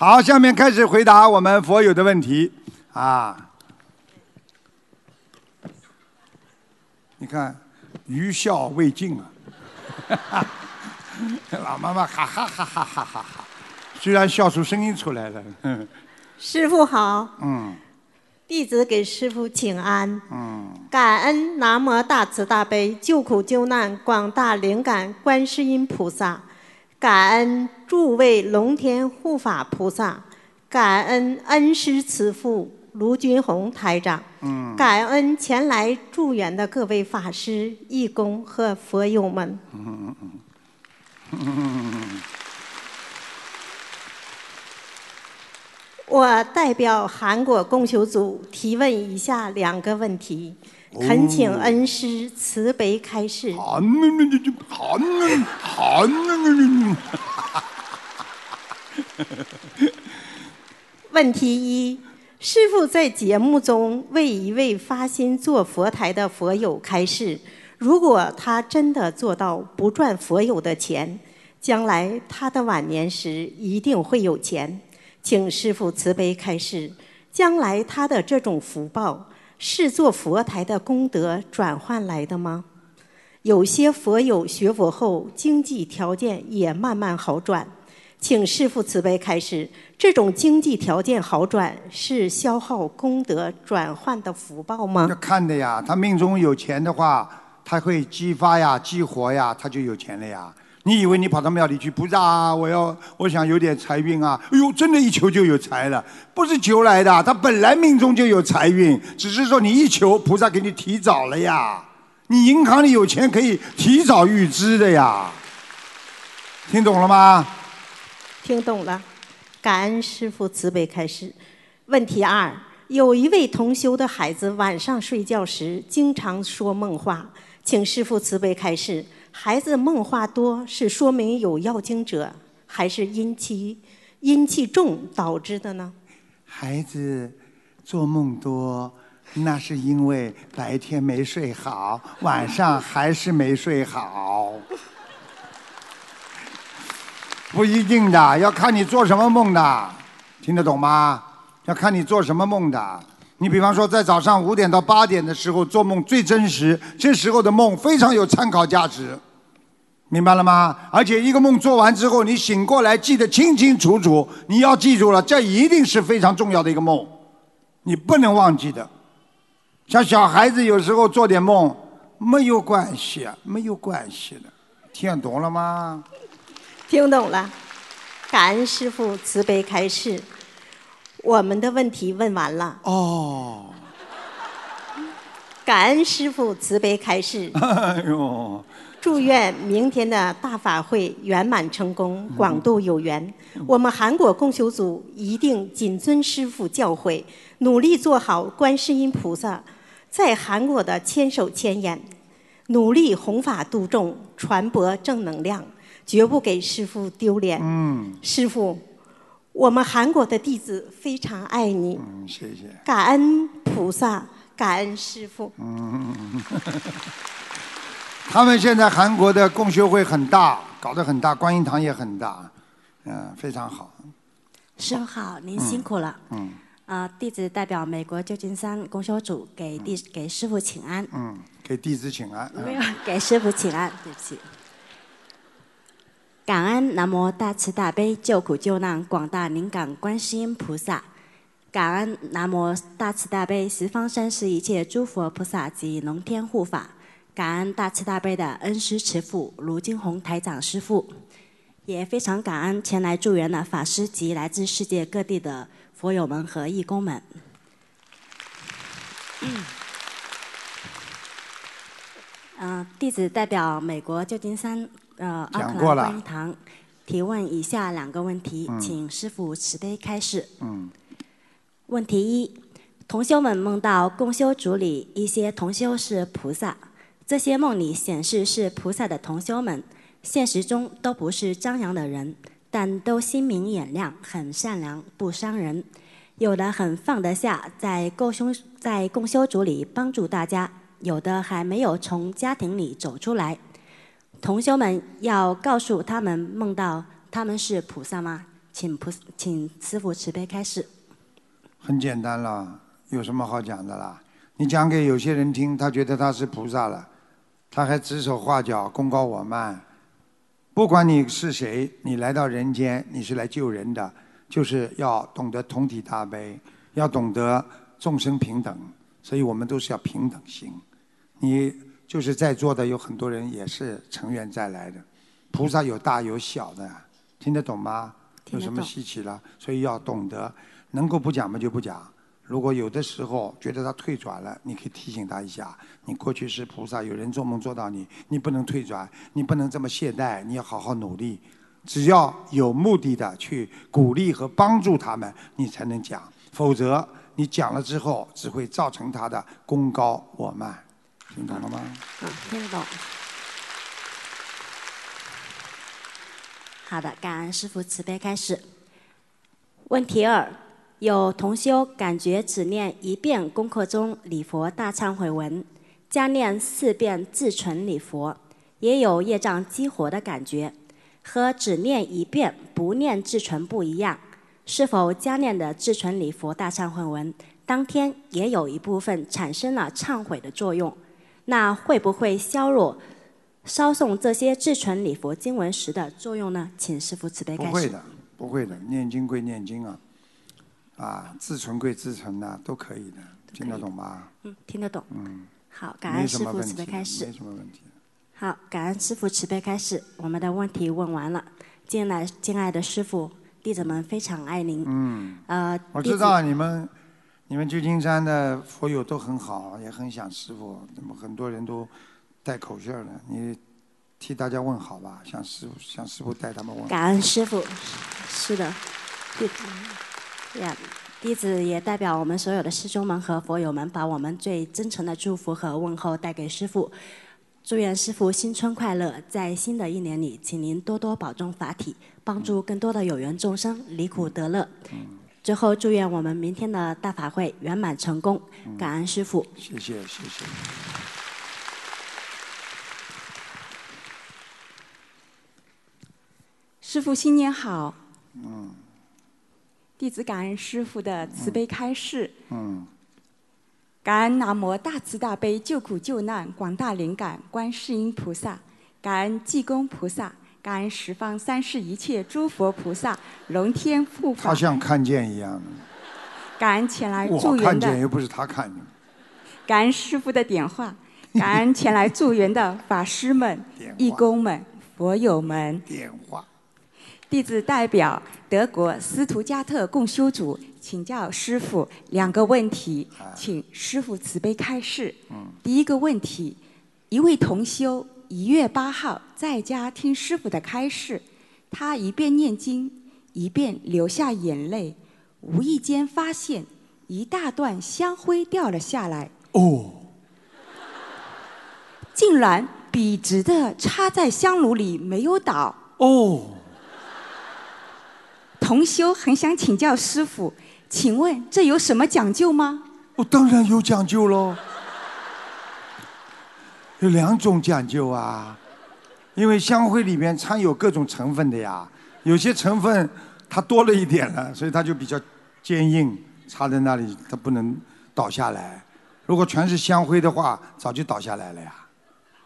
好，下面开始回答我们佛友的问题啊。你看，余笑未尽啊！老妈妈哈哈哈哈哈哈哈，居然笑出声音出来了。师傅好，嗯弟子给师傅请安。嗯，感恩南无大慈大悲救苦救难广大灵感观世音菩萨，感恩诸位龙天护法菩萨，感恩恩师慈父卢军宏台长，嗯感恩前来助缘的各位法师、义工和佛友们。嗯嗯嗯嗯我代表韩国供修组提问以下两个问题，恳请恩师慈悲开示。问题一：师傅在节目中为一位发心做佛台的佛友开示，如果他真的做到不赚佛友的钱，将来他的晚年时一定会有钱。请师傅慈悲开示，将来他的这种福报是做佛台的功德转换来的吗？有些佛友学佛后，经济条件也慢慢好转。请师父慈悲开示，这种经济条件好转是消耗功德转换的福报吗要？看的呀，他命中有钱的话，他会激发呀、激活呀，他就有钱了呀。你以为你跑到庙里去，菩萨啊，我要我想有点财运啊，哎呦，真的一求就有财了，不是求来的，他本来命中就有财运，只是说你一求，菩萨给你提早了呀。你银行里有钱可以提早预支的呀，听懂了吗？听懂了，感恩师父慈悲开示。问题二：有一位同修的孩子晚上睡觉时经常说梦话，请师父慈悲开示。孩子梦话多是说明有要经者，还是阴气阴气重导致的呢？孩子做梦多，那是因为白天没睡好，晚上还是没睡好。不一定的，要看你做什么梦的，听得懂吗？要看你做什么梦的。你比方说，在早上五点到八点的时候做梦最真实，这时候的梦非常有参考价值，明白了吗？而且一个梦做完之后，你醒过来记得清清楚楚，你要记住了，这一定是非常重要的一个梦，你不能忘记的。像小孩子有时候做点梦没有关系，没有关系的，听懂了吗？听懂了，感恩师父慈悲开示。我们的问题问完了，哦，感恩师傅慈悲开示。哎呦，祝愿明天的大法会圆满成功，广度有缘。我们韩国共修组一定谨遵师傅教诲，努力做好观世音菩萨在韩国的千手千眼，努力弘法度众，传播正能量，绝不给师傅丢脸。嗯师父，我们韩国的弟子非常爱你，嗯，谢谢。感恩菩萨，感恩师父。嗯，他们现在韩国的共修会很大，搞得很大，观音堂也很大，嗯，非常好。师傅好，您辛苦了。嗯呃，弟子代表美国旧金山公修组给弟给师傅请安。嗯，给弟子请安。嗯没有，给师傅请安，对不起。感恩南无大慈大悲救苦救难广大灵感观世音菩萨，感恩南无大慈大悲十方三世一切诸佛菩萨及龙天护法，感恩大慈大悲的恩师慈父卢金红台长师父，也非常感恩前来助缘的法师及来自世界各地的佛友们和义工们。嗯、弟子代表美国旧金山呃阿克兰讲过了观音堂提问以下两个问题，嗯请师傅慈悲开示。嗯问题一：同修们梦到共修组里一些同修是菩萨，这些梦里显示是菩萨的同修们，现实中都不是张扬的人，但都心明眼亮，很善良，不伤人。有的很放得下，在共修在共修组里帮助大家；有的还没有从家庭里走出来。同修们要告诉他们梦到他们是菩萨吗？请菩请师傅慈悲开示。很简单了，有什么好讲的啦？你讲给有些人听，他觉得他是菩萨了，他还指手画脚、功高我慢。不管你是谁，你来到人间，你是来救人的，就是要懂得同体大悲，要懂得众生平等，所以我们都是要平等心。你就是在座的有很多人也是成员再来的，菩萨有大有小的，听得懂吗？有什么稀奇了？所以要懂得，能够不讲嘛就不讲。如果有的时候觉得他退转了，你可以提醒他一下。你过去是菩萨，有人做梦做到你，你不能退转，你不能这么懈怠，你要好好努力。只要有目的的去鼓励和帮助他们，你才能讲。否则你讲了之后，只会造成他的功高我慢。听懂了吗？嗯，听得懂。好的，感恩师父慈悲开始。问题二：有同修感觉只念一遍功课中礼佛大忏悔文，加念四遍自存礼佛，也有业障激活的感觉，和只念一遍不念自存不一样。是否加念的自存礼佛大忏悔文当天也有一部分产生了忏悔的作用？那会不会削弱？烧诵这些至纯礼佛经文时的作用呢？请师父慈悲开示。不会的，不会的，念经归念经啊，啊，自存归自存呐，都可以的，听得懂吗？嗯，听得懂。嗯。好，感恩师父慈悲开示。没什么问题。好，感恩师父慈悲开示，我们的问题问完了。进来，敬爱的师父，弟子们非常爱您。嗯。呃，我知道你们，你们旧金山的佛友都很好，也很想师父，那么很多人都。带口信儿的，你替大家问好吧，向师傅向师傅带他们问。感恩师傅，是的，弟子呀，弟子也代表我们所有的师兄们和佛友们，把我们最真诚的祝福和问候带给师傅。祝愿师傅新春快乐，在新的一年里，请您多多保重法体，帮助更多的有缘众生离苦得乐。嗯最后，祝愿我们明天的大法会圆满成功。感恩师傅。谢谢谢谢。师父新年好。嗯。弟子感恩师父的慈悲开示。嗯。感恩南无大慈大悲救苦救难广大灵感观世音菩萨，感恩济公菩萨，感恩十方三世一切诸佛菩萨，龙天护法。他像看见一样的。感恩前来助缘的。我看见又不是他看见。感恩师傅的点化，感恩前来助缘的法师们、义工们、佛友们。点化。弟子代表德国斯图加特共修组请教师傅两个问题，请师傅慈悲开示。第一个问题，一位同修一月八号在家听师傅的开示，他一边念经一边流下眼泪，无意间发现一大段香灰掉了下来。哦，竟然笔直的插在香炉里没有倒。哦。同修很想请教师傅，请问这有什么讲究吗？我当然有讲究喽，有两种讲究啊，因为香灰里面掺有各种成分的呀，有些成分它多了一点了，所以它就比较坚硬，插在那里它不能倒下来。如果全是香灰的话，早就倒下来了呀，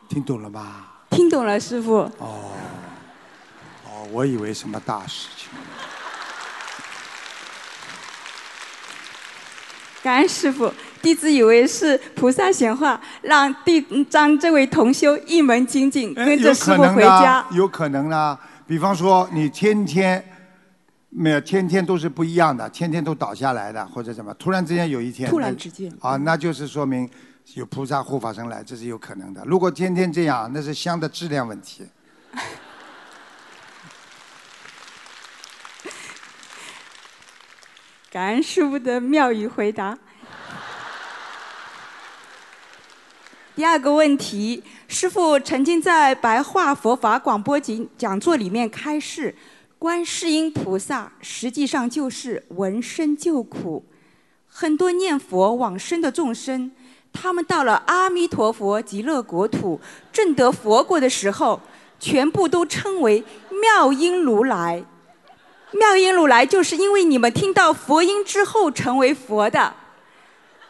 听懂了吗？听懂了，师傅。哦，哦，我以为什么大事情。感恩师傅，弟子以为是菩萨显化，让弟张这位同修一门精进，跟着师傅回家。有可能啊，比方说你天天没有天天都是不一样的，天天都倒下来的，或者什么，突然之间有一天突然之间啊，那就是说明有菩萨护法神来，这是有可能的。如果天天这样，那是香的质量问题。感恩师傅的妙语回答。第二个问题，师傅曾经在白话佛法广播讲讲座里面开示，观世音菩萨实际上就是闻声救苦。很多念佛往生的众生，他们到了阿弥陀佛极乐国土，证得佛果的时候，全部都称为妙音如来。妙音如来就是因为你们听到佛音之后成为佛的。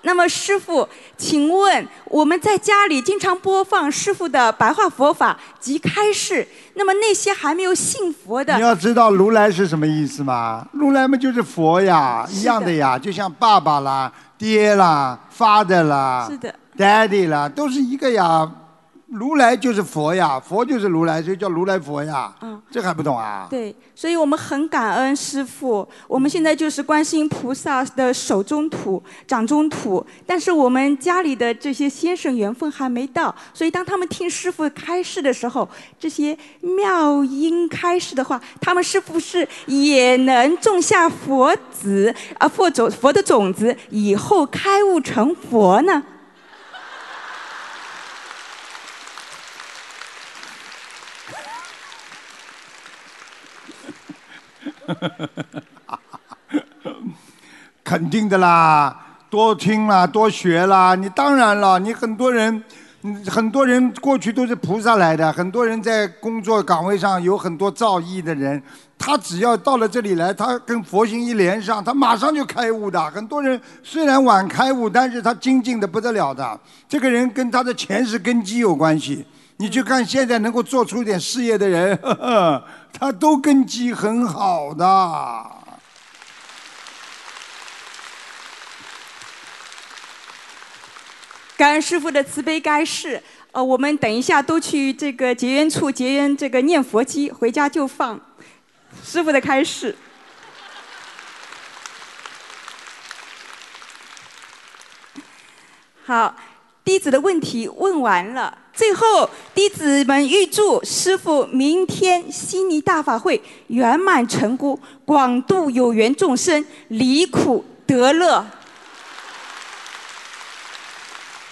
那么师傅，请问我们在家里经常播放师傅的白话佛法及开示，那么那些还没有信佛的你，要知道如来是什么意思吗？如来嘛就是佛呀，一样的呀，就像爸爸啦、爹啦、father 啦、是的 daddy 啦，都是一个呀。如来就是佛呀，佛就是如来，所以叫如来佛呀。嗯，这还不懂啊？对，所以我们很感恩师傅。我们现在就是观世音菩萨的手中土、掌中土，但是我们家里的这些先生缘分还没到，所以当他们听师傅开示的时候，这些妙音开示的话，他们是不是也能种下佛子啊佛种佛的种子，以后开悟成佛呢？肯定的啦，多听啦，多学啦。你当然了，你很多人，很多人过去都是菩萨来的，很多人在工作岗位上有很多造诣的人，他只要到了这里来，他跟佛心一连上，他马上就开悟的。很多人虽然晚开悟，但是他精进的不得了的。这个人跟他的前世根基有关系。你去看现在能够做出一点事业的人，呵 呵他都根基很好的。感恩师傅的慈悲开示。呃，我们等一下都去这个结缘处结缘这个念佛机，回家就放师傅的开示。好，弟子的问题问完了。最后，弟子们预祝师傅明天悉尼大法会圆满成功，广度有缘众生，离苦得乐。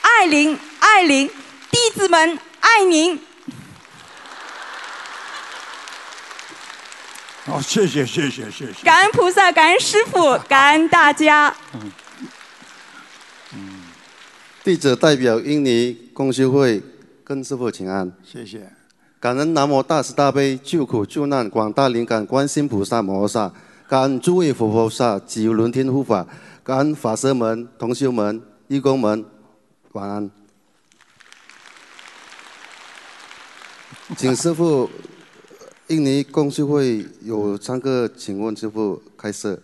爱您，爱您，弟子们爱您。哦，谢谢谢谢谢谢。感恩菩萨，感恩师傅，感恩大家。嗯弟子代表印尼公修会跟师傅请安，谢谢。感恩南无大慈大悲救苦救难广大灵感观世音菩萨摩诃萨，感恩诸位佛菩萨及轮天护法，感恩法师们、同修们、义工们，晚安。请师傅，印尼公修会有三个，请问师父开设。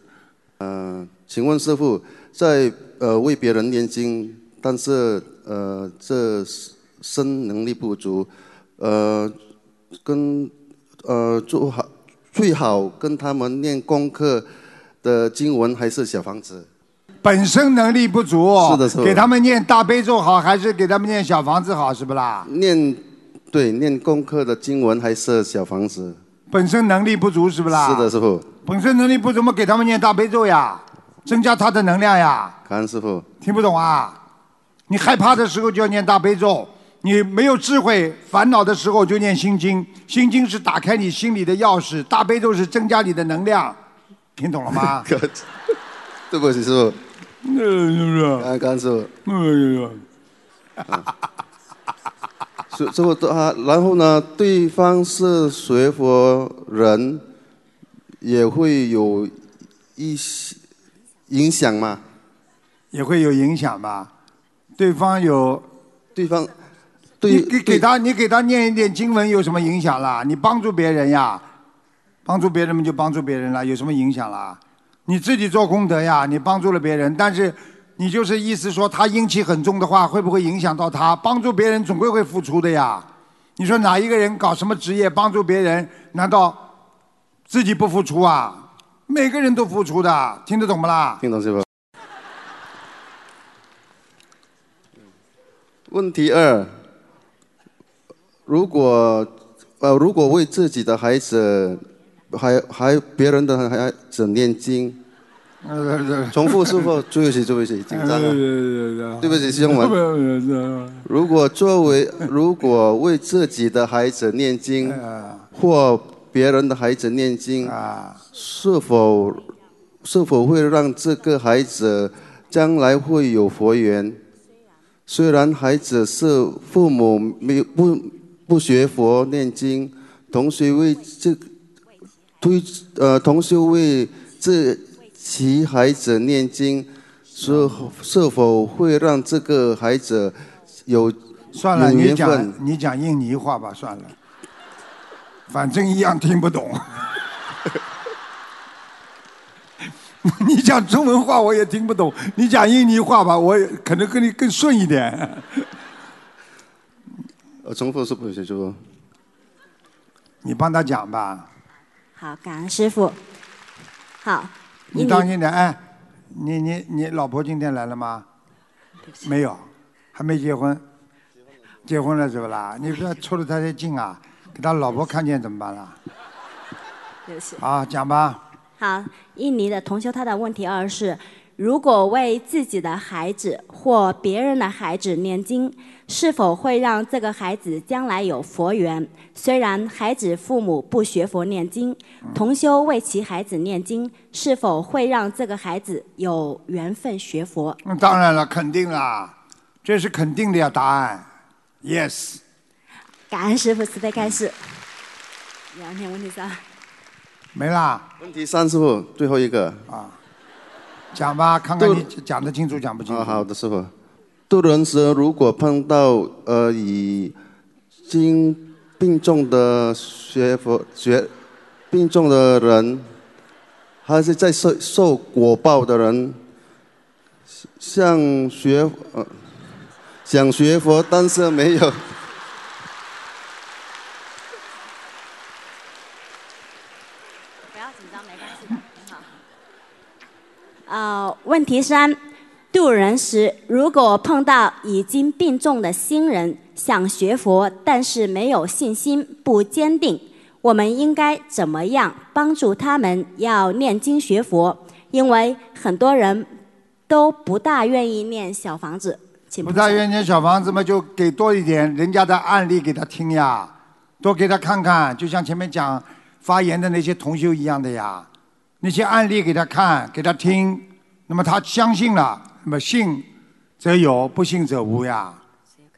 嗯、请问师傅，在呃为别人念经，但是呃这身能力不足，呃跟呃做好最好跟他们念功课的经文还是小房子？本身能力不足，是的是的给他们念大悲咒好，还是给他们念小房子好，是不啦？念对念功课的经文还是小房子？本身能力不足，是不啦？是的，。师傅，本身能力不足，么给他们念大悲咒呀，增加他的能量呀。感恩师傅。听不懂啊？你害怕的时候就要念大悲咒，你没有智慧、烦恼的时候就念心经。心经是打开你心里的钥匙，大悲咒是增加你的能量。听懂了吗？对不起，师傅，嗯，是不是？感恩感恩师傅。嗯，师师傅啊，然后呢，对方是学佛人，也会有一些影响吗？也会有影响吧？对方有，对方你对给给他，你给他念一点经文有什么影响啦？你帮助别人呀，帮助别人们就帮助别人了，有什么影响啦？你自己做功德呀，你帮助了别人，但是你就是意思说他阴气很重的话，会不会影响到他？帮助别人总归会付出的呀。你说哪一个人搞什么职业帮助别人，难道自己不付出啊？每个人都付出的，听得懂不啦？听懂师傅。问题二：如果呃，如果为自己的孩子，还还别人的孩子念经，呃，重复师傅，对不起，对不起，紧张 了，对对不起，师兄们。如果作为如果为自己的孩子念经，或别人的孩子念经，啊，是否是否会让这个孩子将来会有佛缘？虽然孩子是父母没有不不学佛念经，同学为这推呃同学为这其孩子念经，是是否会让这个孩子有算了，你有缘分讲你讲印尼话吧，算了，反正一样听不懂。你讲中文话我也听不懂，你讲印尼话吧，我也可能跟你更顺一点。呃重复是不是就你帮他讲吧，好，感恩师傅。好，你当心点。哎，你你你老婆今天来了吗？没有，还没结婚。结婚了是不啦？你不要凑得太近啊，给他老婆看见怎么办啦？对不起。啊，讲吧。好，印尼的同修他的问题二是：如果为自己的孩子或别人的孩子念经，是否会让这个孩子将来有佛缘？虽然孩子父母不学佛念经，同修为其孩子念经，是否会让这个孩子有缘分学佛？那当然了，肯定啦，这是肯定的呀，答案，yes。感恩师傅慈悲开示。两点问题三。没啦，问题三师傅最后一个讲吧，看看你讲得清楚讲不清楚。好的，师傅。渡人时如果碰到呃已经病重的学佛学病重的人，还是在受受果报的人，像学呃想学佛，但是没有。不要紧张，没关系的，很好。呃，问题三，渡人时如果碰到已经病重的新人，想学佛，但是没有信心，不坚定，我们应该怎么样帮助他们要念经学佛？因为很多人都不大愿意念小房子，请不大愿意念小房子嘛，就给多一点人家的案例给他听呀，多给他看看，就像前面讲发言的那些同修一样的呀，那些案例给他看，给他听，那么他相信了，那么信则有，不信则无呀，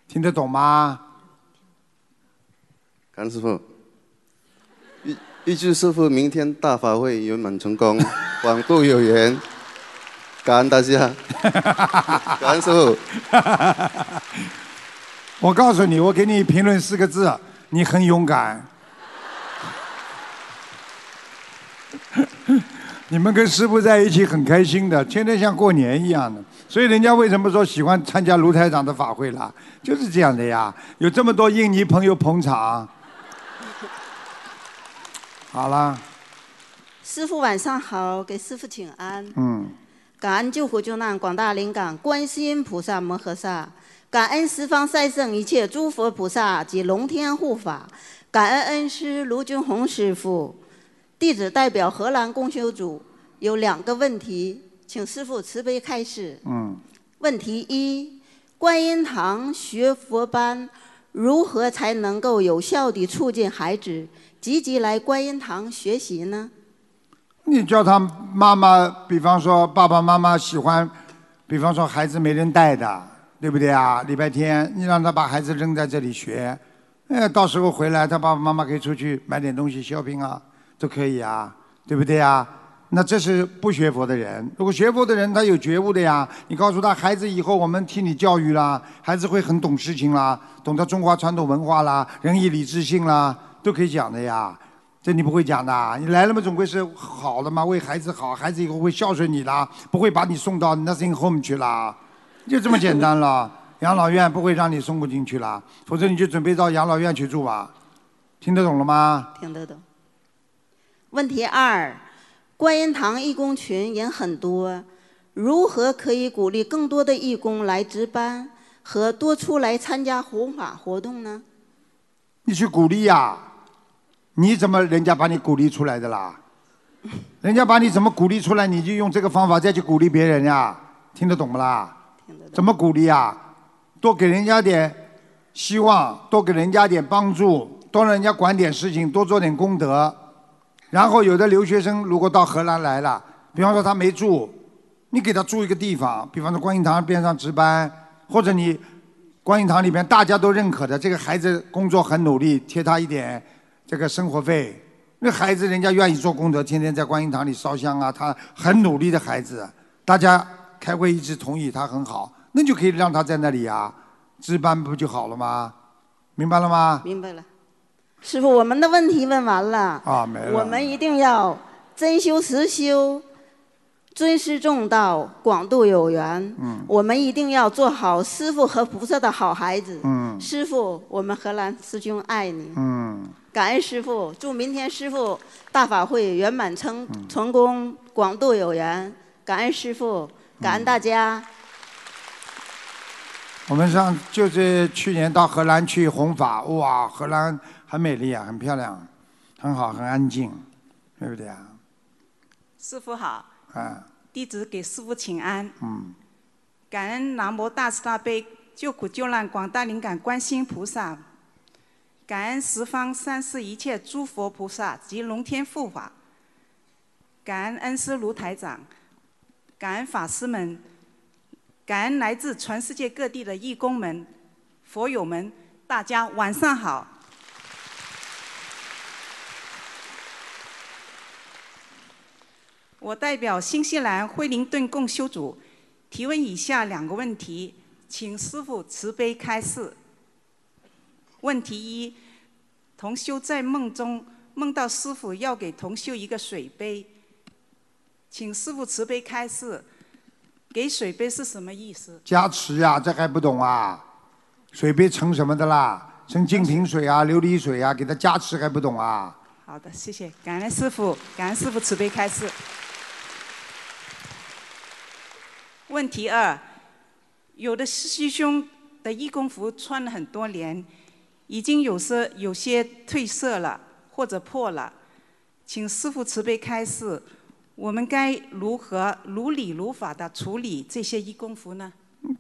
听得懂吗？甘师傅。预预祝师傅明天大法会圆满成功，广度有缘。感恩大家，感恩师傅。我告诉你，我给你评论四个字，你很勇敢。你们跟师傅在一起很开心的，天天像过年一样的。所以人家为什么说喜欢参加卢台长的法会啦？就是这样的呀，有这么多印尼朋友捧场。好啦，师傅晚上好，给师傅请安。嗯，感恩救苦救难广大灵感观世音菩萨摩诃萨，感恩十方三圣一切诸佛菩萨及龙天护法，感恩恩师卢军宏师傅。弟子代表荷兰共修组有两个问题，请师傅慈悲开示。嗯，问题一：观音堂学佛班如何才能够有效地促进孩子积极来观音堂学习呢？你叫他妈妈，比方说爸爸妈妈喜欢，比方说孩子没人带的，对不对啊？礼拜天你让他把孩子扔在这里学，哎，到时候回来他爸爸妈妈可以出去买点东西 shopping 啊，都可以啊，对不对啊？那这是不学佛的人。如果学佛的人，他有觉悟的呀。你告诉他，孩子以后我们替你教育啦，孩子会很懂事情啦，懂得中华传统文化啦，仁义礼智信啦，都可以讲的呀。这你不会讲的，你来了嘛，总归是好的嘛，为孩子好，孩子以后会孝顺你啦，不会把你送到 nothing home 去啦，就这么简单了。养老院不会让你送不进去啦，否则你就准备到养老院去住吧。听得懂了吗？听得懂。问题二：观音堂义工群人很多，如何可以鼓励更多的义工来值班和多出来参加弘法活动呢？你去鼓励呀、你怎么人家把你鼓励出来的啦？人家把你怎么鼓励出来，你就用这个方法再去鼓励别人呀？听得懂不啦？怎么鼓励啊？多给人家点希望，多给人家点帮助，多让人家管点事情，多做点功德。然后有的留学生如果到荷兰来了，比方说他没住，你给他住一个地方，比方说观音堂边上值班，或者你观音堂里边大家都认可的这个孩子工作很努力，贴他一点这个生活费，那孩子人家愿意做功德，天天在观音堂里烧香啊，他很努力的孩子，大家开会一致同意他很好，那就可以让他在那里呀、值班不就好了吗？明白了吗？明白了，师傅，我们的问题问完了。啊，没了。我们一定要真修实修，尊师重道，广度有缘。嗯我们一定要做好师傅和菩萨的好孩子。嗯师傅，我们荷兰师兄爱你，嗯，感恩师傅，祝明天师傅大法会圆满成嗯成功，广度有缘。感恩师傅，感恩大家。我们上就是去年到荷兰去弘法，哇，荷兰很美丽啊，很漂亮，很好，很安静，对不对啊？师傅好，啊，弟子给师傅请安。嗯，感恩南无大慈大悲救苦救难广大灵感观世音菩萨，感恩十方三世一切诸佛菩萨及龙天护法，感恩恩师卢台长，感恩法师们，感恩来自全世界各地的义工们、佛友们，大家晚上好。我代表新西兰惠灵顿共修组提问以下两个问题，请师傅慈悲开示。问题一：同修在梦中梦到师傅要给同修一个水杯，请师傅慈悲开示，给水杯是什么意思？加持呀、这还不懂啊？水杯盛什么的啦？盛净瓶水啊、琉璃水啊，给他加持还不懂啊？好的，谢谢，感恩师傅，感恩师傅慈悲开示。问题二，有的师兄的义工服穿了很多年，已经有些有些褪色了或者破了，请师傅慈悲开示，我们该如何如理如法的处理这些义工服呢？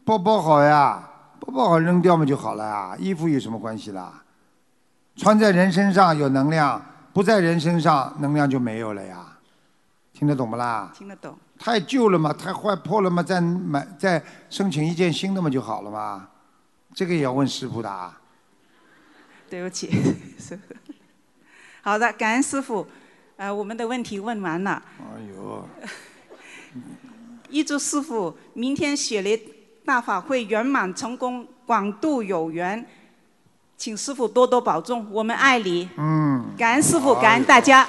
包包好呀，包包好扔掉嘛就好了呀，衣服有什么关系啦？穿在人身上有能量，不在人身上能量就没有了呀。听得懂不啦？听得懂？太旧了嘛，太坏破了嘛，再买再申请一件新的嘛就好了嘛。这个也要问师傅的啊。对不起，师傅。好的，感恩师傅。呃，我们的问题问完了。哎呦，预祝师傅明天雪梨大法会圆满成功，广度有缘。请师傅多多保重，我们爱你。嗯，感恩师傅，感恩大家。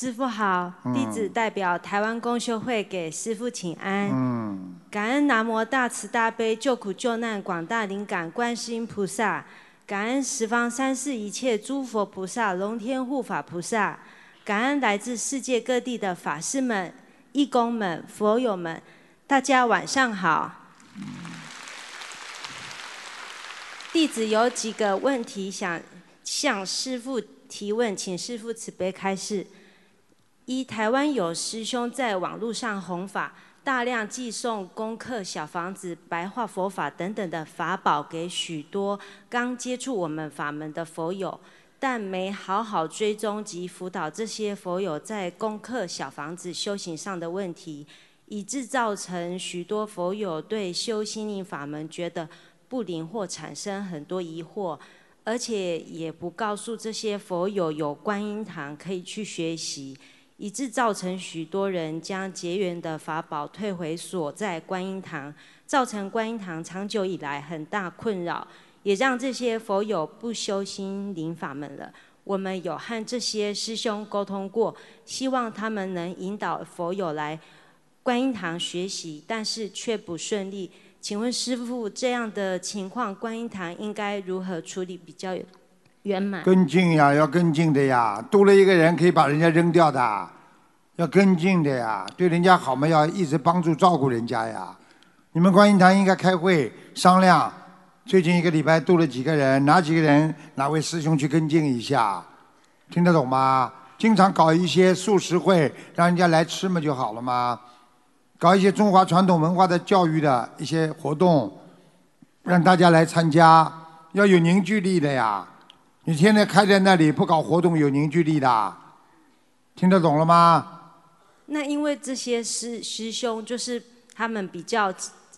师傅好，嗯弟子代表台湾公修会给师傅请安。嗯，感恩南无大慈大悲救苦救难广大灵感观世音菩萨，感恩十方三世一切诸佛菩萨、龙天护法菩萨，感恩来自世界各地的法师们、义工们、佛友们，大家晚上好。弟子有几个问题想向师傅提问，请师傅慈悲开示。一，台湾有师兄在网络上弘法，大量寄送功课、小房子、白话佛法等等的法宝给许多刚接触我们法门的佛友，但没好好追踪及辅导这些佛友在功课、小房子修行上的问题，以致造成许多佛友对修心灵法门觉得不灵或产生很多疑惑。而且也不告诉这些佛友有观音堂可以去学习，以致造成许多人将结缘的法宝退回所在观音堂，造成观音堂长久以来很大困扰，也让这些佛友不修心灵法门了。我们有和这些师兄沟通过，希望他们能引导佛友来观音堂学习，但是却不顺利。请问师傅，这样的情况，观音堂应该如何处理比较跟进呀，要跟进的呀。多了一个人可以把人家扔掉的，要跟进的呀。对人家好嘛，要一直帮助照顾人家呀。你们观音堂应该开会商量，最近一个礼拜多了几个人，哪几个人哪位师兄去跟进一下，听得懂吗？经常搞一些素食会，让人家来吃嘛就好了嘛。搞一些中华传统文化的教育的一些活动，让大家来参加，要有凝聚力的呀。你天天开在那里不搞活动，有凝聚力的，听得懂了吗？那因为这些师师兄就是他们比较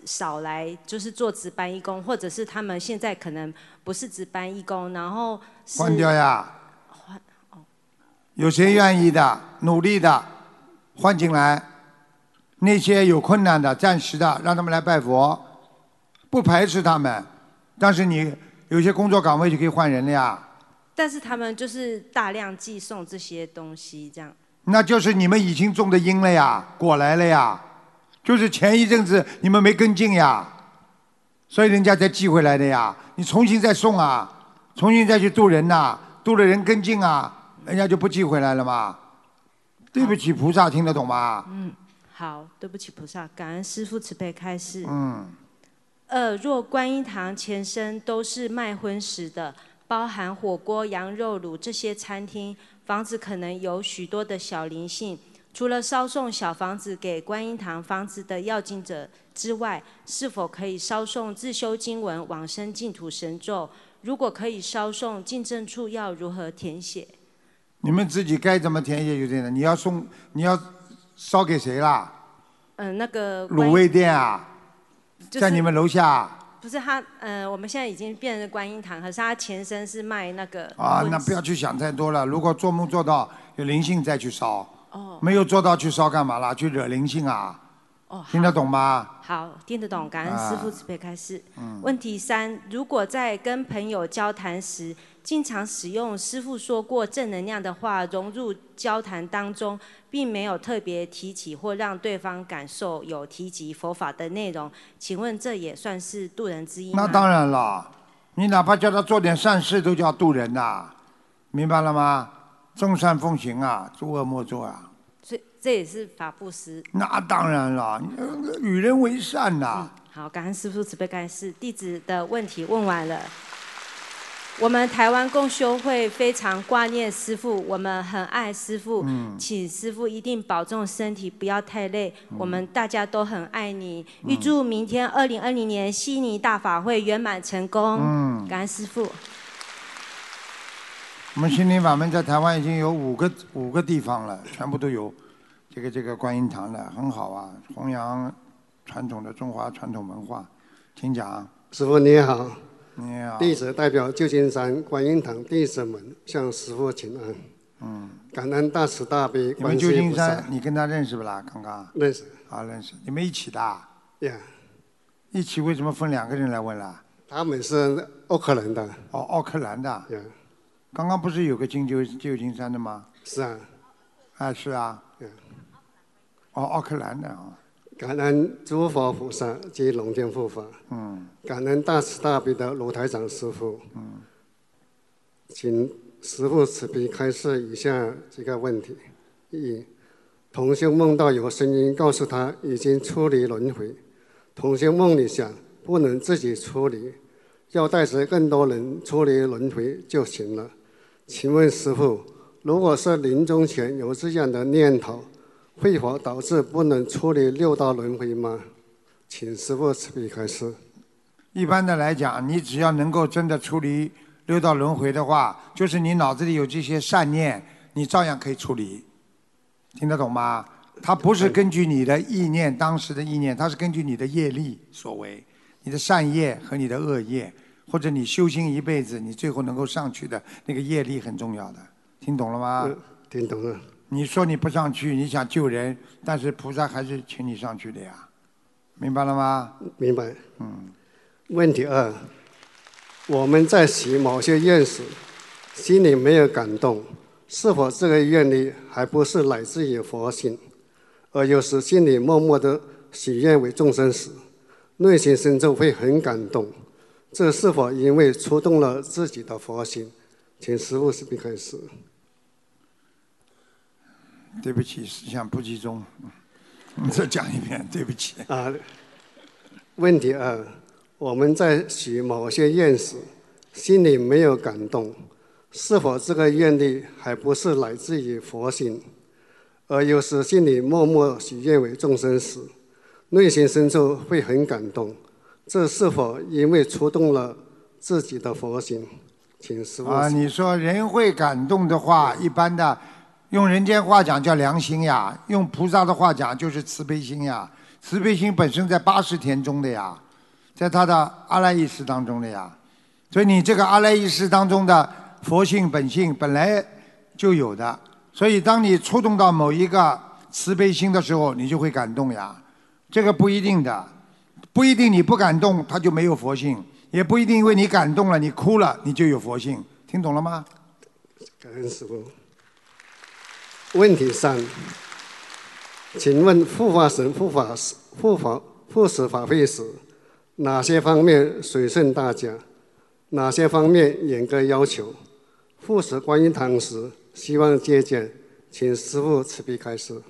少来就是做值班义工，或者是他们现在可能不是值班义工，然后是换掉呀。换哦，有谁愿意的、努力的换进来？那些有困难的、暂时的，让他们来拜佛，不排斥他们。但是你有些工作岗位就可以换人了呀，但是他们就是大量寄送这些东西，这样。那就是你们已经种的因了呀，果来了呀。就是前一阵子你们没跟进呀，所以人家才寄回来的呀。你重新再送啊，重新再去渡人呐、渡了人跟进啊，人家就不寄回来了嘛。对不起，菩萨听得懂吗？嗯，好，对不起菩萨，感恩师父慈悲开示。嗯，二，若观音堂前身都是卖荤食的，包含火锅、羊肉卤这些餐厅，房子可能有许多的小灵性。除了烧送小房子给观音堂房子的要经者之外，是否可以烧送自修经文、往生净土神咒？如果可以烧送，进正处要如何填写？你们自己该怎么填写就填的。你要送，你要烧给谁啦？嗯、那个卤味店啊，就是在你们楼下不是他，呃，我们现在已经变成观音堂，可是他前身是卖那个啊，那不要去想太多了。如果做梦做到有灵性再去烧，哦没有做到去烧干嘛啦？去惹灵性啊？哦，听得懂吗？好，听得懂，感恩师父啊慈悲开示。嗯问题三：如果在跟朋友交谈时，经常使用师父说过正能量的话融入交谈当中，并没有特别提起或让对方感受有提及佛法的内容，请问这也算是渡人之一吗？那当然了，你哪怕叫他做点善事，都叫渡人呐、明白了吗？众善奉行啊，诸恶莫作啊。这也是法布施。那当然了，与人为善呐、好，感恩师父慈悲开示，弟子的问题问完了。我们台湾共修会非常挂念师父，我们很爱师父，嗯请师父一定保重身体，不要太累。我们大家都很爱你，预祝明天二零二零年悉尼大法会圆满成功。嗯感恩师父。我们心灵法门在台湾已经有五个五个地方了，全部都有这个这个观音堂的，很好啊，弘扬传统的中华传统文化。请讲。师傅你好，你好。弟子代表旧金山观音堂弟子们向师傅请安，嗯，感恩大慈大悲观你们旧世音菩萨金山，。你跟他认识不啦？刚刚。认识。啊，认识。你们一起的啊？呀，一起为什么分两个人来问啦？他们是奥克兰的。哦，奥克兰的。呀，刚刚不是有个金旧旧金山的吗？是啊。啊，是啊。呀，哦，奥克兰的啊。感恩诸佛菩萨及龙天护法，嗯感恩大慈大悲的卢台长师傅。嗯。请师傅慈悲开示以下几个问题：一，同修梦到有声音告诉他已经出离轮回，同修梦里想不能自己出离，要带着更多人出离轮回就行了。请问师傅，如果是临终前有这样的念头，会否导致不能处理六道轮回吗？请师傅慈悲开示。一般的来讲，你只要能够真的处理六道轮回的话，就是你脑子里有这些善念，你照样可以处理。听得懂吗？它不是根据你的意念，当时的意念，它是根据你的业力所为，你的善业和你的恶业，或者你修行一辈子，你最后能够上去的那个业力很重要的。听懂了吗？嗯听懂了。你说你不上去，你想救人，但是菩萨还是请你上去的呀，明白了吗？明白。嗯。问题二，我们在许某些愿时，心里没有感动，是否这个愿力还不是来自于佛心？而有时心里默默的许愿为众生时，内心深处会很感动，这是否因为触动了自己的佛心？请师父慈悲开始。对不起，思想不集中。你再讲一遍，对不起。啊，问题二，我们在许某些愿时，心里没有感动，是否这个愿力还不是来自于佛心？而有时心里默默许愿为众生时，内心深处会很感动，这是否因为触动了自己的佛心？请师父。啊，你说人会感动的话，一般的用人间话讲叫良心呀，用菩萨的话讲就是慈悲心呀。慈悲心本身在八十田中的呀，在他的阿赖耶识当中的呀，所以你这个阿赖耶识当中的佛性本性本来就有的，所以当你触动到某一个慈悲心的时候，你就会感动呀。这个不一定的，不一定你不感动，他就没有佛性，也不一定因为你感动了，你哭了，你就有佛性。听懂了吗？感恩师傅。问题三，请问护法神护法师护法护持法会时，哪些方面随顺大家？哪些方面严格要求？护持观音堂时，希望借鉴，请师傅慈悲开示。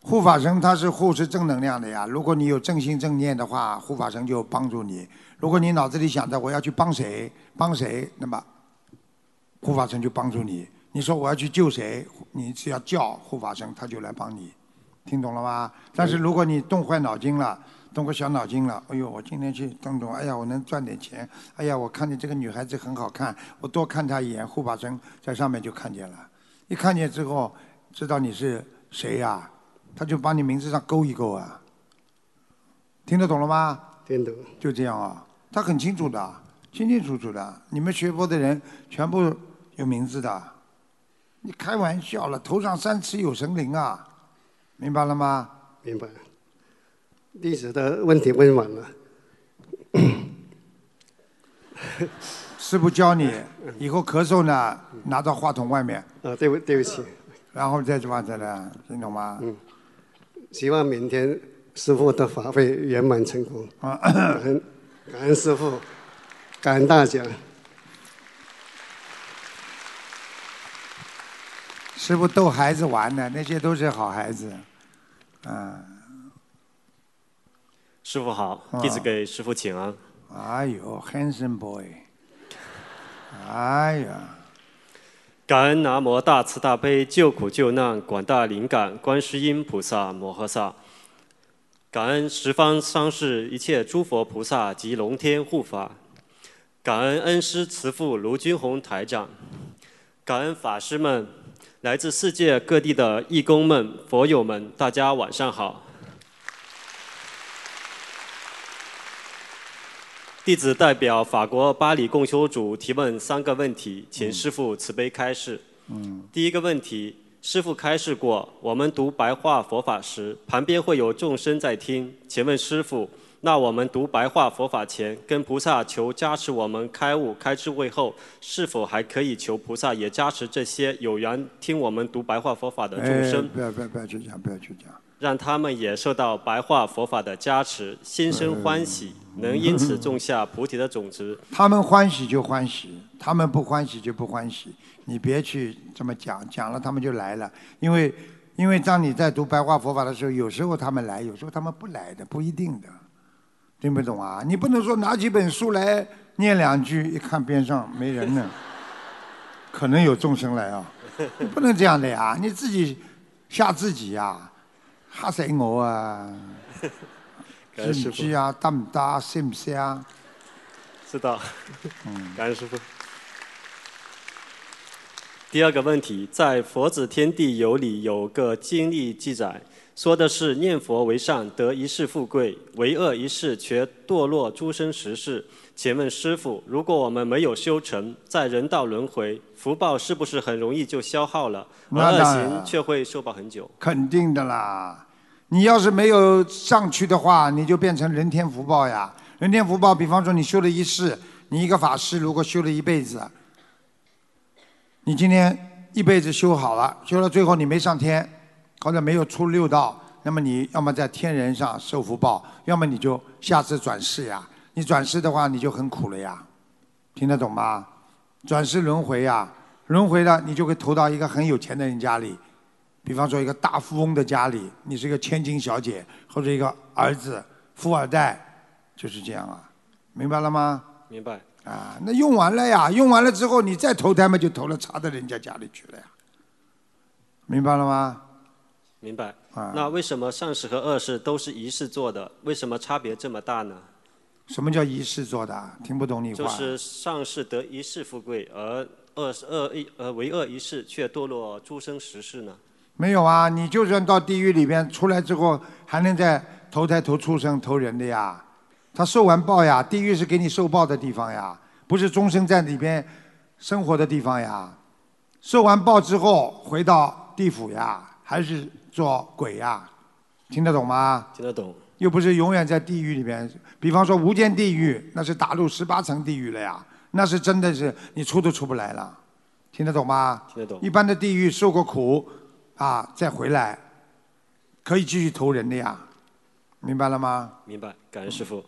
护法神他是护持正能量的呀，如果你有正心正念的话，护法神就帮助你；如果你脑子里想着我要去帮谁帮谁，那么护法神就帮助你。你说我要去救谁，你只要叫护法神，他就来帮你，听懂了吗？但是如果你动坏脑筋了，动个小脑筋了，哎呦，我今天去动动，哎呀，我能赚点钱，哎呀，我看见这个女孩子很好看，我多看她一眼，护法神在上面就看见了，一看见之后，知道你是谁呀？他就把你名字上勾一勾啊，听得懂了吗？听懂。就这样啊，他很清楚的，清清楚楚的。你们学佛的人全部有名字的，你开玩笑了，头上三尺有神灵啊，明白了吗？明白。弟子的问题问完了。师傅教你，以后咳嗽呢，拿到话筒外面。啊，对不，对不起。然后再往这呢，听懂吗？嗯。希望明天师傅的法会圆满成功。感恩感恩师傅，感恩大家。师傅逗孩子玩的，那些都是好孩子。嗯。师傅好，弟子给师傅请安。哎呦，handsome boy！哎呀。感恩南无大慈大悲救苦救难广大灵感观世音菩萨摩诃萨，感恩十方三世一切诸佛菩萨及龙天护法，感恩恩师慈父卢军宏台长，感恩法师们，来自世界各地的义工们、佛友们，大家晚上好。弟子代表法国巴黎共修组提问三个问题，请师父慈悲开示。第一个问题，师父开示过，我们读白话佛法时，旁边会有众生在听。请问师父，那我们读白话佛法前，跟菩萨求加持我们开悟、开智慧后，是否还可以求菩萨也加持这些有缘听我们读白话佛法的众生？不要不要不要去讲，不要去讲。让他们也受到白话佛法的加持，心生欢喜，能因此种下菩提的种子。他们欢喜就欢喜，他们不欢喜就不欢喜。你别去这么讲，讲了他们就来了。因为，因为当你在读白话佛法的时候，有时候他们来，有时候他们不来的，不一定的。听不懂啊？你不能说拿几本书来念两句，一看边上没人呢，可能有众生来啊，不能这样的呀！你自己吓自己呀。吓死我啊！知不知啊？得唔得？识唔识啊？知道。嗯，感恩师傅。第二个问题，在《佛子天地游》里有个经历记载，说的是念佛为善得一世富贵，为恶一世却堕落诸生十世。请问师傅，如果我们没有修成，在人道轮回，福报是不是很容易就消耗了？而恶行却会受报很久？肯定的啦。你要是没有上去的话，你就变成人天福报呀。人天福报，比方说你修了一世，你一个法师如果修了一辈子，你今天一辈子修好了，修到最后你没上天，或者没有出六道，那么你要么在天人上受福报，要么你就下次转世呀。你转世的话，你就很苦了呀。听得懂吗？转世轮回呀，轮回了你就会投到一个很有钱的人家里。比方说，一个大富翁的家里，你是一个千金小姐，或者一个儿子富二代，就是这样啊，明白了吗？明白。啊，那用完了呀，用完了之后，你再投胎嘛，就投了差到人家家里去了呀，明白了吗？明白。啊，那为什么善事和恶事都是一世做的？为什么差别这么大呢？什么叫一世做的？听不懂你话。就是善事得一世富贵，而恶恶一呃为恶一世却堕落诸生十世呢？没有啊，你就算到地狱里边出来之后，还能再投胎投畜生、投人的呀。他受完报呀，地狱是给你受报的地方呀，不是终生在里边生活的地方呀。受完报之后回到地府呀，还是做鬼呀？听得懂吗？听得懂。又不是永远在地狱里面。比方说无间地狱，那是打入十八层地狱了呀，那是真的是你出都出不来了。听得懂吗？听得懂。一般的地狱受过苦啊，再回来可以继续投人的呀，明白了吗？明白，感恩师傅。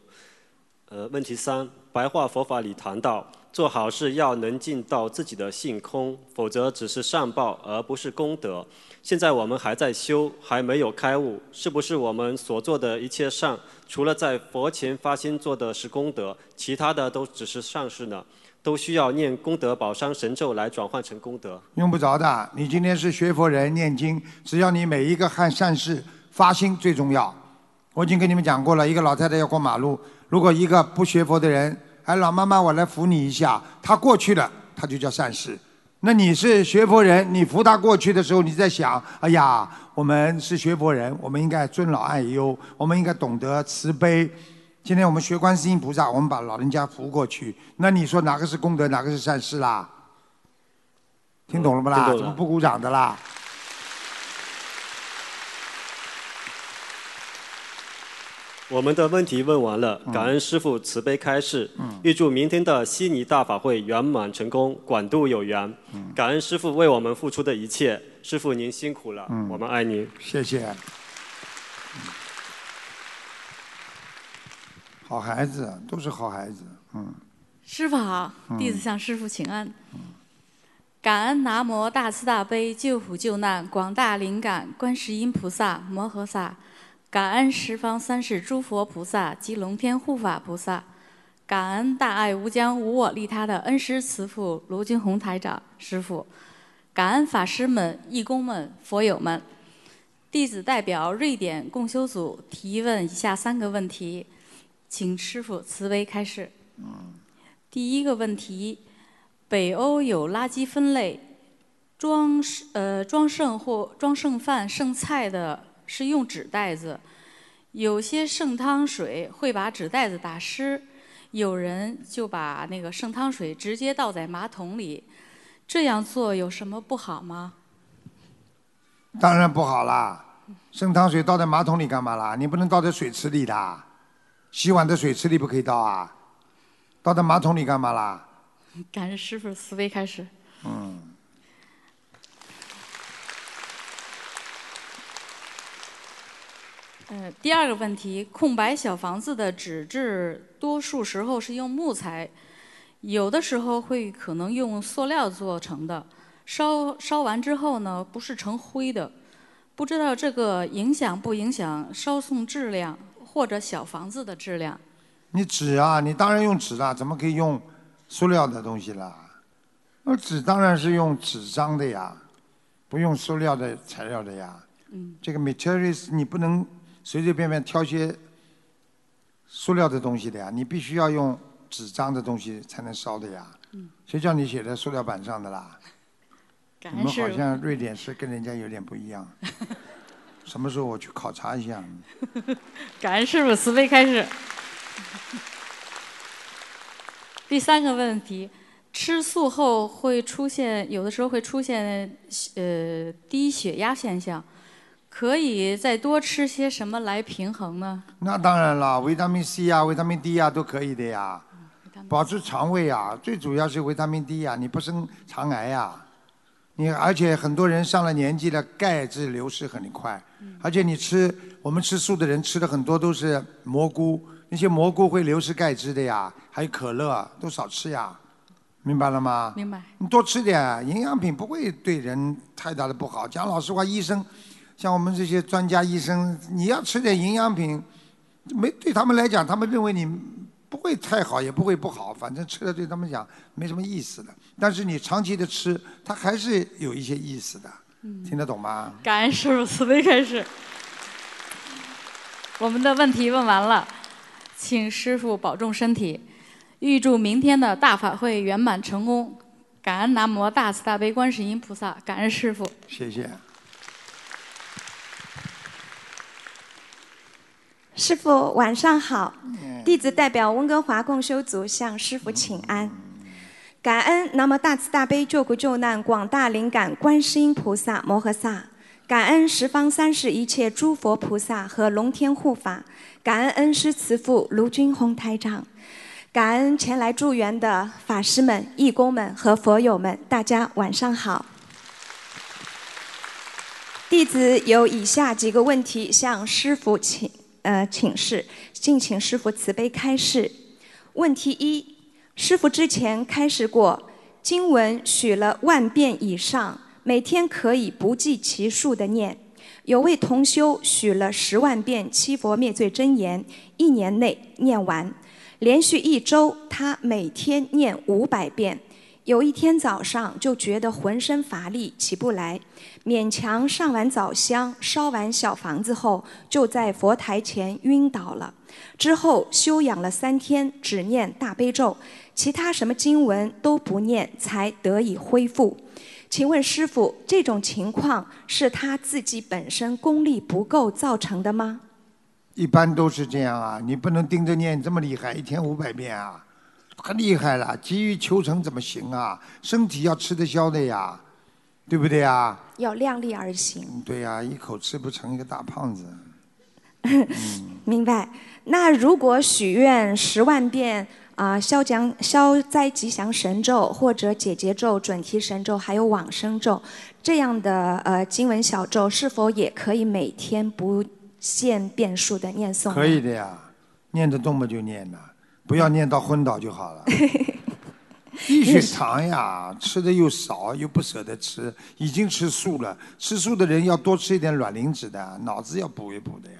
呃，问题三，白话佛法里谈到，做好事要能尽到自己的性空，否则只是善报而不是功德。现在我们还在修，还没有开悟，是不是我们所做的一切善，除了在佛前发心做的是功德，其他的都只是善事呢？都需要念功德宝山神咒来转换成功德？用不着的，你今天是学佛人念经，只要你每一个汉善事发心最重要。我已经跟你们讲过了，一个老太太要过马路。如果一个不学佛的人，哎，老妈妈，我来扶你一下，他过去了，他就叫善事。那你是学佛人，你扶他过去的时候，你在想，哎呀，我们是学佛人，我们应该尊老爱幼，我们应该懂得慈悲。今天我们学观世音菩萨，我们把老人家扶过去，那你说哪个是功德，哪个是善事啦？听懂了不啦？怎么不鼓掌的啦？我们的问题问完了，感恩师父慈悲开示，预祝明天的悉尼大法会圆满成功，广度有缘。感恩师父为我们付出的一切，师父您辛苦了，我们爱您。谢谢。好孩子，都是好孩子，嗯。师傅好，弟子向师傅请安。感恩南无大慈大悲救苦救难广大灵感观世音菩萨摩诃萨。感恩十方三世诸佛菩萨及龙天护法菩萨，感恩大爱无疆无我利他的恩师慈父卢军宏台长师傅，感恩法师们、义工们、佛友们。弟子代表瑞典共修组提问以下三个问题，请师傅慈悲开示。第一个问题：北欧有垃圾分类，装呃装剩或装剩饭剩菜的。是用纸袋子，有些剩汤水会把纸袋子打湿，有人就把那个剩汤水直接倒在马桶里，这样做有什么不好吗？当然不好啦！剩汤水倒在马桶里干嘛啦？你不能倒在水池里的，洗碗的水池里不可以倒啊！倒在马桶里干嘛啦？感恩师傅慈悲开始。嗯。呃，第二个问题，空白小房子的纸质，多数时候是用木材，有的时候会可能用塑料做成的，烧烧完之后呢，不是成灰的，不知道这个影响不影响烧送质量或者小房子的质量？你纸啊，你当然用纸啦，怎么可以用塑料的东西啦？那纸当然是用纸张的呀，不用塑料的材料的呀。嗯。这个 materials 你不能。随随便便挑些塑料的东西的呀，你必须要用纸张的东西才能烧的呀。谁叫你写在塑料板上的啦？你们好像瑞典是跟人家有点不一样。什么时候我去考察一下？感恩师傅慈悲开示。第三个问题，吃素后会出现，有的时候会出现呃低血压现象。可以再多吃些什么来平衡呢？那当然了，维他命 C 啊，维他命 D 啊，都可以的呀。保持肠胃啊，最主要是维他命 D 呀，你不生肠癌呀。你而且很多人上了年纪了，钙质流失很快。而且你吃，我们吃素的人吃的很多都是蘑菇，那些蘑菇会流失钙质的呀。还有可乐，都少吃呀。明白了吗？明白。你多吃点营养品，不会对人太大的不好。讲老实话，医生。像我们这些专家医生，你要吃点营养品，没对他们来讲，他们认为你不会太好，也不会不好，反正吃了对他们讲没什么意思的。但是你长期的吃，它还是有一些意思的，听得懂吗？感恩师傅慈悲开始。我们的问题问完了，请师傅保重身体，预祝明天的大法会圆满成功。感恩南无大慈大悲观世音菩萨，感恩师傅。谢谢。师傅晚上好，弟子代表温哥华共修组向师傅请安。感恩南无大慈大悲救苦救难广大灵感观世音菩萨摩诃萨，感恩十方三世一切诸佛菩萨和龙天护法，感恩恩师慈父卢军宏台长，感恩前来助缘的法师们、义工们和佛友们，大家晚上好。弟子有以下几个问题向师傅请呃请示，敬请师傅慈悲开示。问题一：师傅之前开示过，经文许了万遍以上，每天可以不计其数的念。有位同修许了十万遍七佛灭罪真言，一年内念完，连续一周，他每天念五百遍。有一天早上就觉得浑身乏力，起不来，勉强上完早香、烧完小房子后，就在佛台前晕倒了。之后休养了三天，只念大悲咒，其他什么经文都不念，才得以恢复。请问师傅，这种情况是他自己本身功力不够造成的吗？一般都是这样啊，你不能盯着念这么厉害，一天五百遍啊。可厉害了，急于求成怎么行啊？身体要吃得消的呀，对不对呀？要量力而行。对呀，一口吃不成一个大胖子。明白。那如果许愿十万遍啊，消降消灾吉祥神咒，或者解结咒、准提神咒，还有往生咒这样的呃经文小咒，是否也可以每天不限变数的念诵？可以的呀，念得动嘛就念呐。不要念到昏倒就好了。低血糖呀，吃的又少，又不舍得吃，已经吃素了。吃素的人要多吃一点卵磷脂的，脑子要补一补的呀，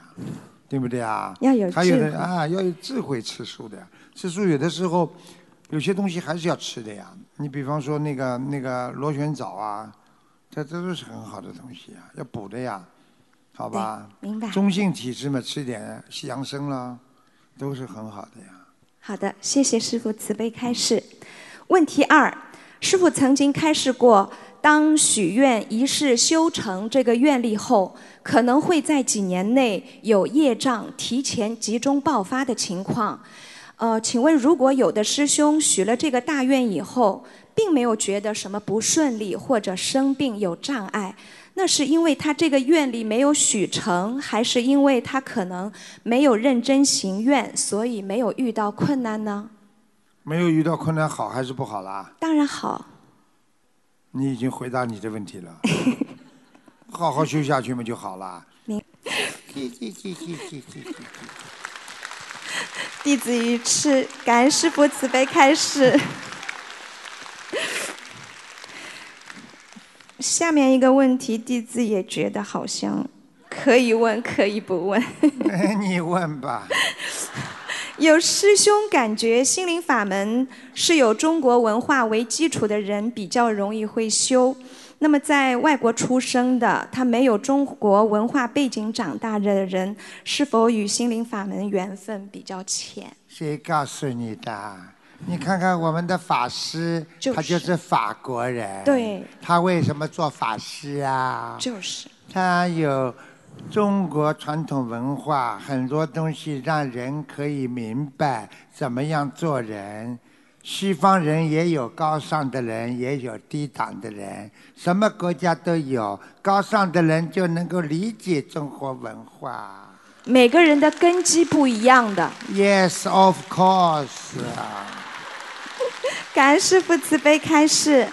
对不对啊？要有还有的啊，要有智慧吃素的。吃素有的时候，有些东西还是要吃的呀。你比方说那个那个螺旋藻啊，这这都是很好的东西啊，要补的呀，好吧？明白。中性体质嘛，吃点西洋参啦，都是很好的呀。好的，谢谢师傅慈悲开示。问题二，师傅曾经开示过，当许愿一世修成这个愿力后，可能会在几年内有业障提前集中爆发的情况。呃，请问如果有的师兄许了这个大愿以后，并没有觉得什么不顺利或者生病有障碍？那是因为他这个愿力没有许成，还是因为他可能没有认真行愿，所以没有遇到困难呢？没有遇到困难好还是不好啦？当然好。你已经回答你的问题了，好好修下去嘛就好了。弟子愚痴，感恩师父慈悲开示。下面一个问题，弟子也觉得好像可以问，可以不问。你问吧。有师兄感觉心灵法门是有中国文化为基础的人比较容易会修，那么在外国出生的，他没有中国文化背景长大的人，是否与心灵法门缘分比较浅？谁告诉你的？你看看我们的法师，他就是法国人。对。他为什么做法师啊？就是。他有中国传统文化，很多东西让人可以明白怎么样做人。西方人也有高尚的人，也有低档的人，什么国家都有。高尚的人就能够理解中国文化。每个人的根基不一样的。Yes, of course. 感恩师父慈悲开示，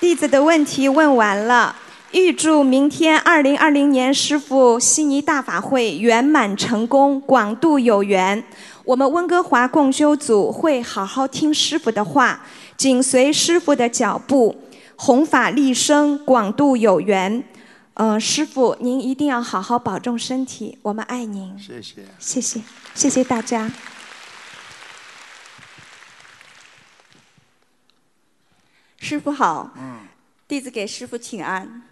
弟子的问题问完了。预祝明天二零二零年师父悉尼大法会圆满成功，广度有缘。我们温哥华共修组会好好听师父的话，紧随师父的脚步，弘法利生，广度有缘。嗯，师父您一定要好好保重身体，我们爱您。谢谢。谢谢，谢谢大家。师傅好，弟子给师傅请安。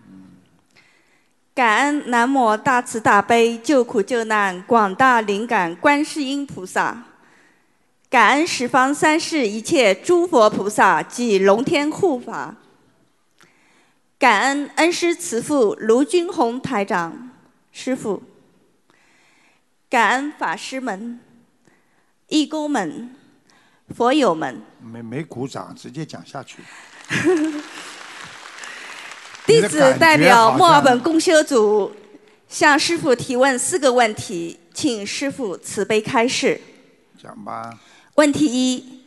感恩南无大慈大悲救苦救难广大灵感观世音菩萨，感恩十方三世一切诸佛菩萨及龙天护法，感恩恩师慈父卢军宏台长。师傅，感恩法师们、义工们、佛友们。没没鼓掌，直接讲下去。弟子代表墨尔本你的感觉好像共修组向师傅提问四个问题，请师傅慈悲开示。讲吧。问题一：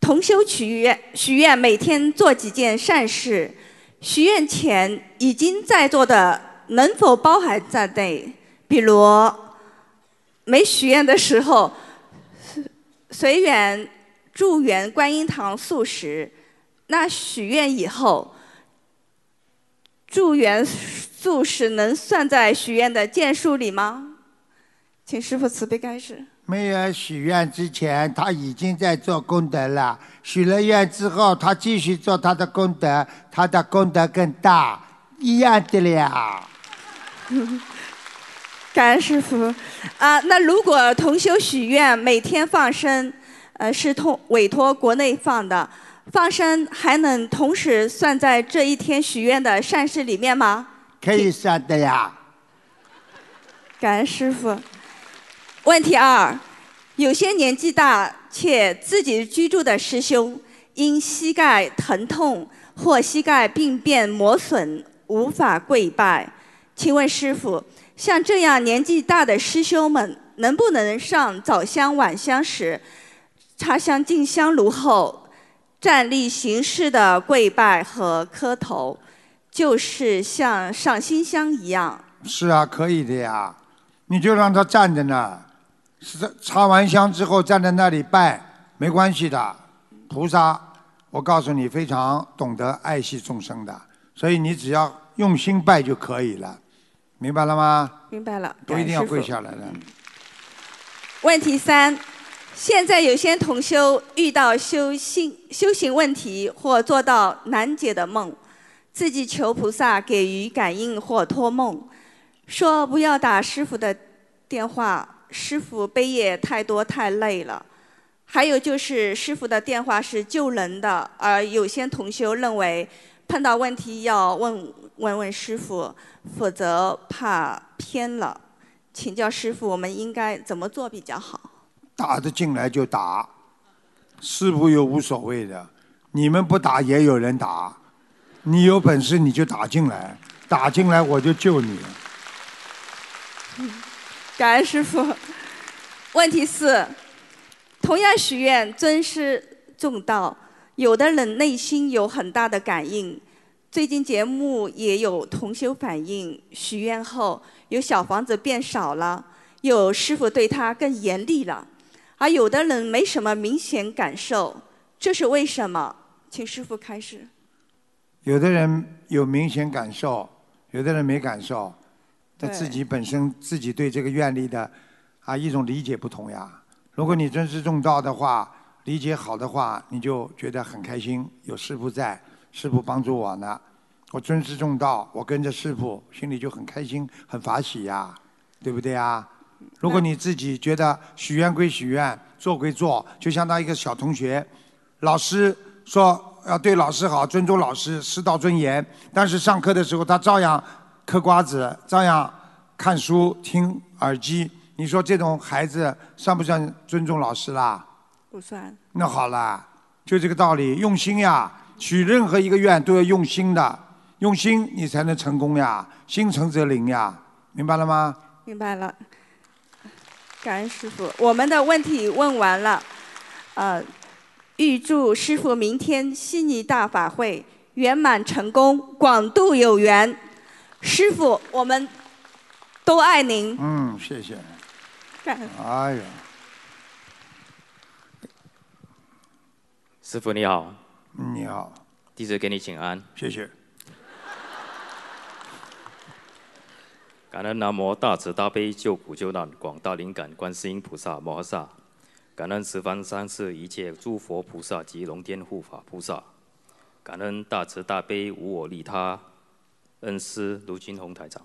同修许愿，许愿每天做几件善事，许愿前已经在做的能否包含在内？比如没许愿的时候，随随缘祝愿观音堂素食，那许愿以后。助缘素食能算在许愿的件数里吗？请师傅慈悲开示。没有许愿之前，他已经在做功德了。许了愿之后，他继续做他的功德，他的功德更大，一样的了。感恩师傅啊！那如果同修许愿每天放生，呃，是通委托国内放的，放生还能同时算在这一天许愿的善事里面吗？可以算的呀。感恩师傅。问题二：有些年纪大且自己居住的师兄，因膝盖疼痛或膝盖病变磨损，无法跪拜。请问师傅，像这样年纪大的师兄们，能不能上早香晚香时，插香进香炉后，站立行事的跪拜和磕头，就是像上新香一样？是啊，可以的呀。你就让他站着呢，是插完香之后站在那里拜，没关系的。菩萨，我告诉你，非常懂得爱惜众生的，所以你只要用心拜就可以了，明白了吗？明白了。不一定要跪下来的。问题三：现在有些同修遇到修心修行问题或做到难解的梦，自己求菩萨给予感应或托梦，说不要打师傅的电话，师傅背业太多太累了。还有就是师傅的电话是救人的，而有些同修认为碰到问题要问问问师傅，否则怕偏了。请教师傅，我们应该怎么做比较好？打得进来就打，师傅又无所谓的，你们不打也有人打，你有本事你就打进来，打进来我就救你。感恩师傅。问题四，同样许愿尊师重道，有的人内心有很大的感应。最近节目也有同修反映，许愿后有小房子变少了，有师傅对他更严厉了，而有的人没什么明显感受，这是为什么？请师傅开始。有的人有明显感受，有的人没感受，他自己本身自己对这个愿力的啊一种理解不同呀。如果你尊师重道的话，理解好的话，你就觉得很开心，有师傅在，师傅帮助我呢，我尊师重道，我跟着师傅，心里就很开心，很法喜呀，对不对呀？如果你自己觉得许愿归许愿，做归做，就相当于一个小同学，老师说要对老师好，尊重老师，师道尊严。但是上课的时候，他照样嗑瓜子，照样看书、听耳机。你说这种孩子算不算尊重老师啦？不算。那好了，就这个道理，用心呀。许任何一个愿都要用心的，用心你才能成功呀。心诚则灵呀，明白了吗？明白了，感恩师傅。我们的问题问完了，呃，预祝师傅明天悉尼大法会圆满成功，广度有缘。师傅，我们都爱您。嗯，谢谢。感恩哎呀，师傅你好，你好，弟子给你请安。谢谢。感恩南无大慈大悲救苦救难广大灵感观世音菩萨摩诃萨，感恩十方三世一切诸佛菩萨及龙天护法菩萨，感恩大慈大悲无我利他恩师卢金红台长，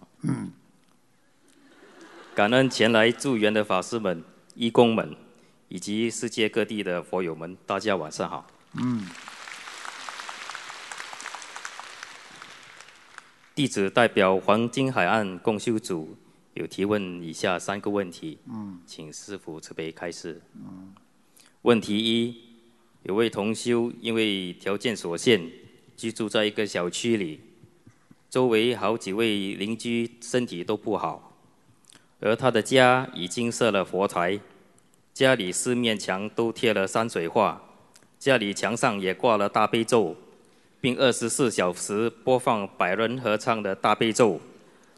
感恩前来助缘的法师们、义工们，以及世界各地的佛友们，大家晚上好。弟子代表黄金海岸共修组有提问以下三个问题，嗯请师傅慈悲开示。嗯问题一：有位同修因为条件所限，居住在一个小区里，周围好几位邻居身体都不好，而他的家已经设了佛台，家里四面墙都贴了山水画，家里墙上也挂了大悲咒，并二十四小时播放百人合唱的大悲咒。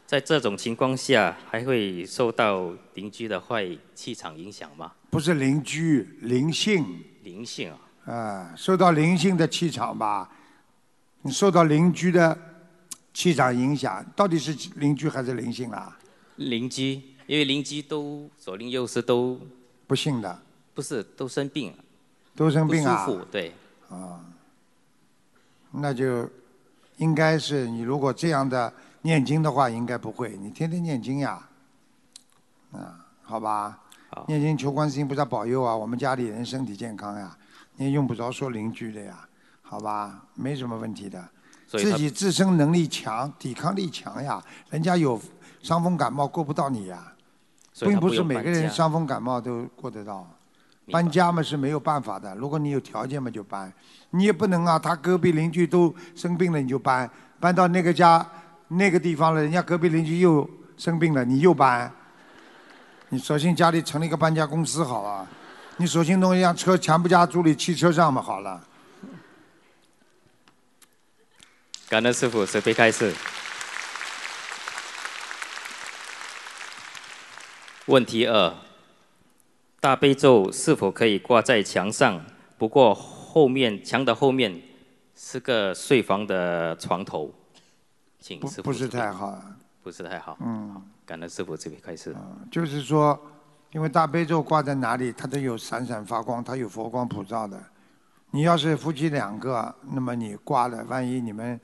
在这种情况下，还会受到邻居的坏气场影响吗？不是邻居，灵性。灵性啊，啊，受到灵性的气场吧，你受到邻居的气场影响，到底是邻居还是灵性啊？邻居，因为邻居都左邻右舍都不信的，不是都生病，都生病啊不舒服，对，啊，那就应该是你如果这样的念经的话，应该不会，你天天念经呀，啊，好吧，念经求观世音菩萨保佑啊，我们家里人身体健康呀，你也用不着说邻居的呀，好吧，没什么问题的，自己自身能力强，抵抗力强呀，人家有伤风感冒过不到你呀，并不是每个人伤风感冒都过得到。搬家嘛是没有办法的，如果你有条件嘛就搬，你也不能啊，他隔壁邻居都生病了你就搬，搬到那个家那个地方了，人家隔壁邻居又生病了，你又搬，你索性家里成立一个搬家公司好啊，你索性弄一辆车全部家租里汽车上嘛好了。感恩师傅慈悲开示。问题二：大悲咒是否可以挂在墙上？不过后面墙的后面是个睡房的床头，请师傅不不是太好，不是太好。嗯，感恩师傅这边开始。就是说，因为大悲咒挂在哪里，它都有闪闪发光，它有佛光普照的。你要是夫妻两个，那么你挂了，万一你们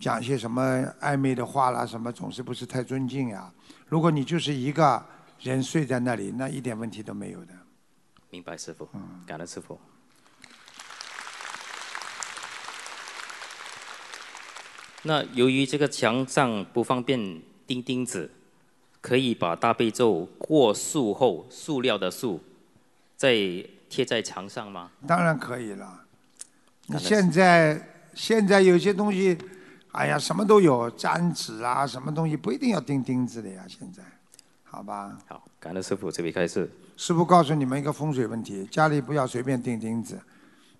讲些什么暧昧的话啦，什么总是不是太尊敬呀？如果你就是一个人睡在那里，那一点问题都没有的。明白师傅，嗯感恩师傅。那由于这个墙上不方便钉钉子，可以把大悲咒过塑后，塑料的塑，再贴在墙上吗？当然可以了。你现在现在有些东西，哎呀，什么都有，粘纸啊，什么东西不一定要钉钉子的呀。现在，好吧。好，感恩师傅这边开始。师傅告诉你们一个风水问题：家里不要随便钉钉子，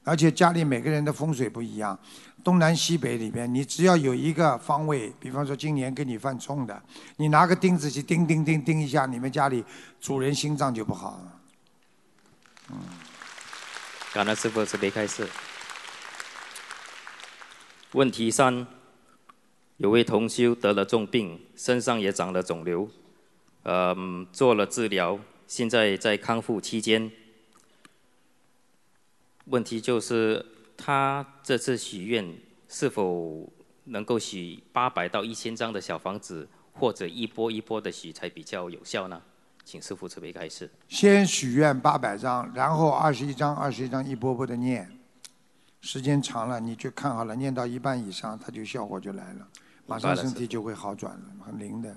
而且家里每个人的风水不一样，东南西北里边，你只要有一个方位，比方说今年跟你犯冲的，你拿个钉子去钉钉钉钉一下，你们家里主人心脏就不好了。感恩师傅慈悲开示。问题三：有位同修得了重病，身上也长了肿瘤，嗯，做了治疗，现在在康复期间。问题就是他这次许愿是否能够许八百到一千张的小房子，或者一波一波的许才比较有效呢？请师傅慈悲开示。先许愿八百张，然后二十一张、二十一张一波波的念，时间长了你就看好了，念到一半以上，它就效果就来了，马上身体就会好转了，很灵的。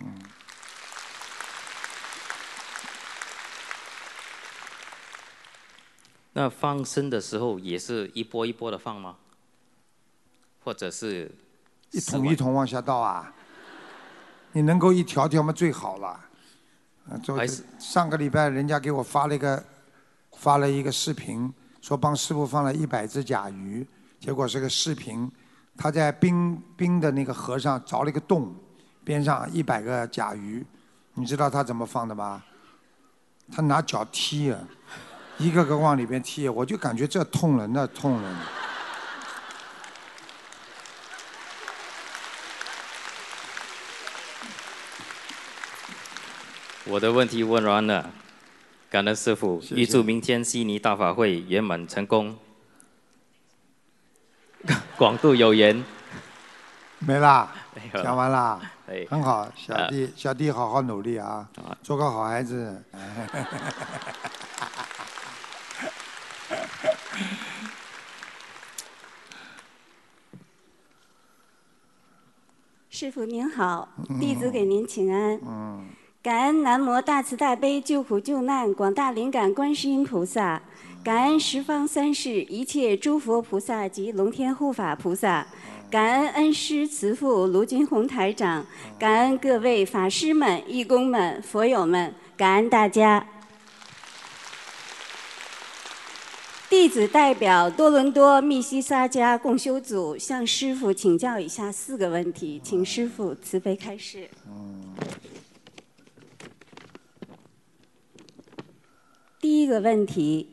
嗯，那放生的时候也是一波一波的放吗？或者是一桶一桶往下倒啊，你能够一条条吗最好了。上个礼拜人家给我发了一个发了一个视频，说帮师傅放了一百只甲鱼，结果是个视频，他在冰冰的那个河上凿了一个洞，边上一百个甲鱼，你知道他怎么放的吗？他拿脚踢啊，一个个往里边踢，我就感觉这痛了那痛了。我的问题问完了，感恩师傅，谢预祝明天悉尼大法会圆满成功，广度有缘。没啦讲完啦。哎，很好，小呃弟小弟好好努力啊，做个好孩子。师傅您好嗯，弟子给您请安。嗯，感恩南无大慈大悲救苦救难广大灵感观世音菩萨，感恩十方三世一切诸佛菩萨及龙天护法菩萨，感恩恩师慈父卢军宏台长，感恩各位法师们、义工们、佛友们，感恩大家。弟子代表多伦多密西沙加共修组向师傅请教以下四个问题，请师傅慈悲开示。第一个问题，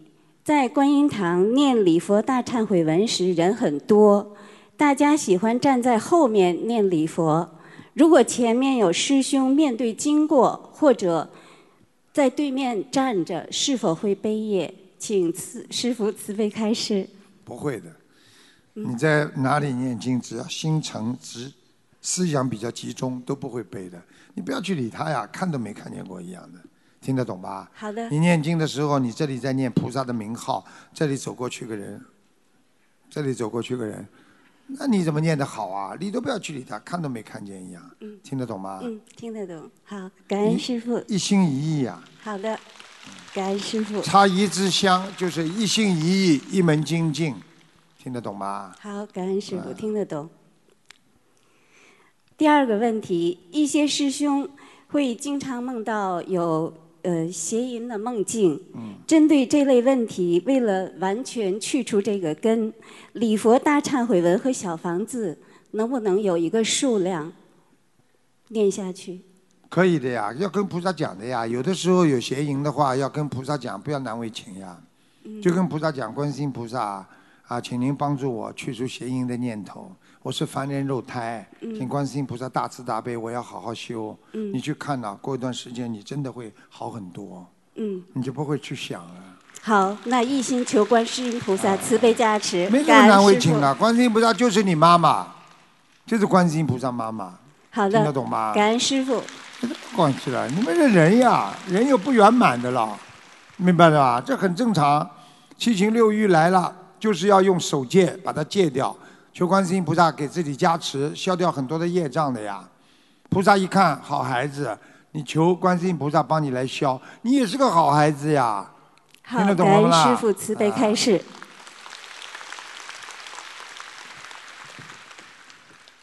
在观音堂念礼佛大忏悔文时人很多，大家喜欢站在后面念礼佛。如果前面有师兄面对经过，或者在对面站着，是否会背业？请慈师傅慈悲开示。不会的。你在哪里念经，只要心诚直，思想比较集中，都不会背的。你不要去理他呀，看都没看见过一样的，听得懂吧？好的你念经的时候，你这里在念菩萨的名号，这里走过去个人，这里走过去个人，那你怎么念得好啊？你都不要去理他，看都没看见一样，听得懂吗？嗯，听得懂。好，感恩师傅。一心一意呀、好的，感恩师傅。插一支香就是一心一意，一门精进，听得懂吗？好，感恩师傅，听得懂。第二个问题，一些师兄会经常梦到有呃邪淫的梦境。嗯针对这类问题，为了完全去除这个根，礼佛大忏悔文和小房子能不能有一个数量念下去？可以的呀，要跟菩萨讲的呀。有的时候有邪淫的话，要跟菩萨讲，不要难为情呀。就跟菩萨讲，观世音菩萨啊，请您帮助我去除邪淫的念头。我是凡人肉胎，嗯请观世音菩萨大慈大悲，我要好好修。嗯你去看呐、过一段时间你真的会好很多，嗯，你就不会去想了。好，那一心求观世音菩萨慈悲加持，没这么感难。为情啊，观世音菩萨就是你妈妈，就是观世音菩萨妈妈。好的，听得懂吗？感恩师傅。关系了，你们这人呀，人有不圆满的了，明白了吧？这很正常。七情六欲来了，就是要用手戒把它戒掉，求观世音菩萨给自己加持，消掉很多的业障的呀。菩萨一看好孩子，你求观世音菩萨帮你来消，你也是个好孩子呀。好，听得懂感恩了吗？师傅慈悲开示。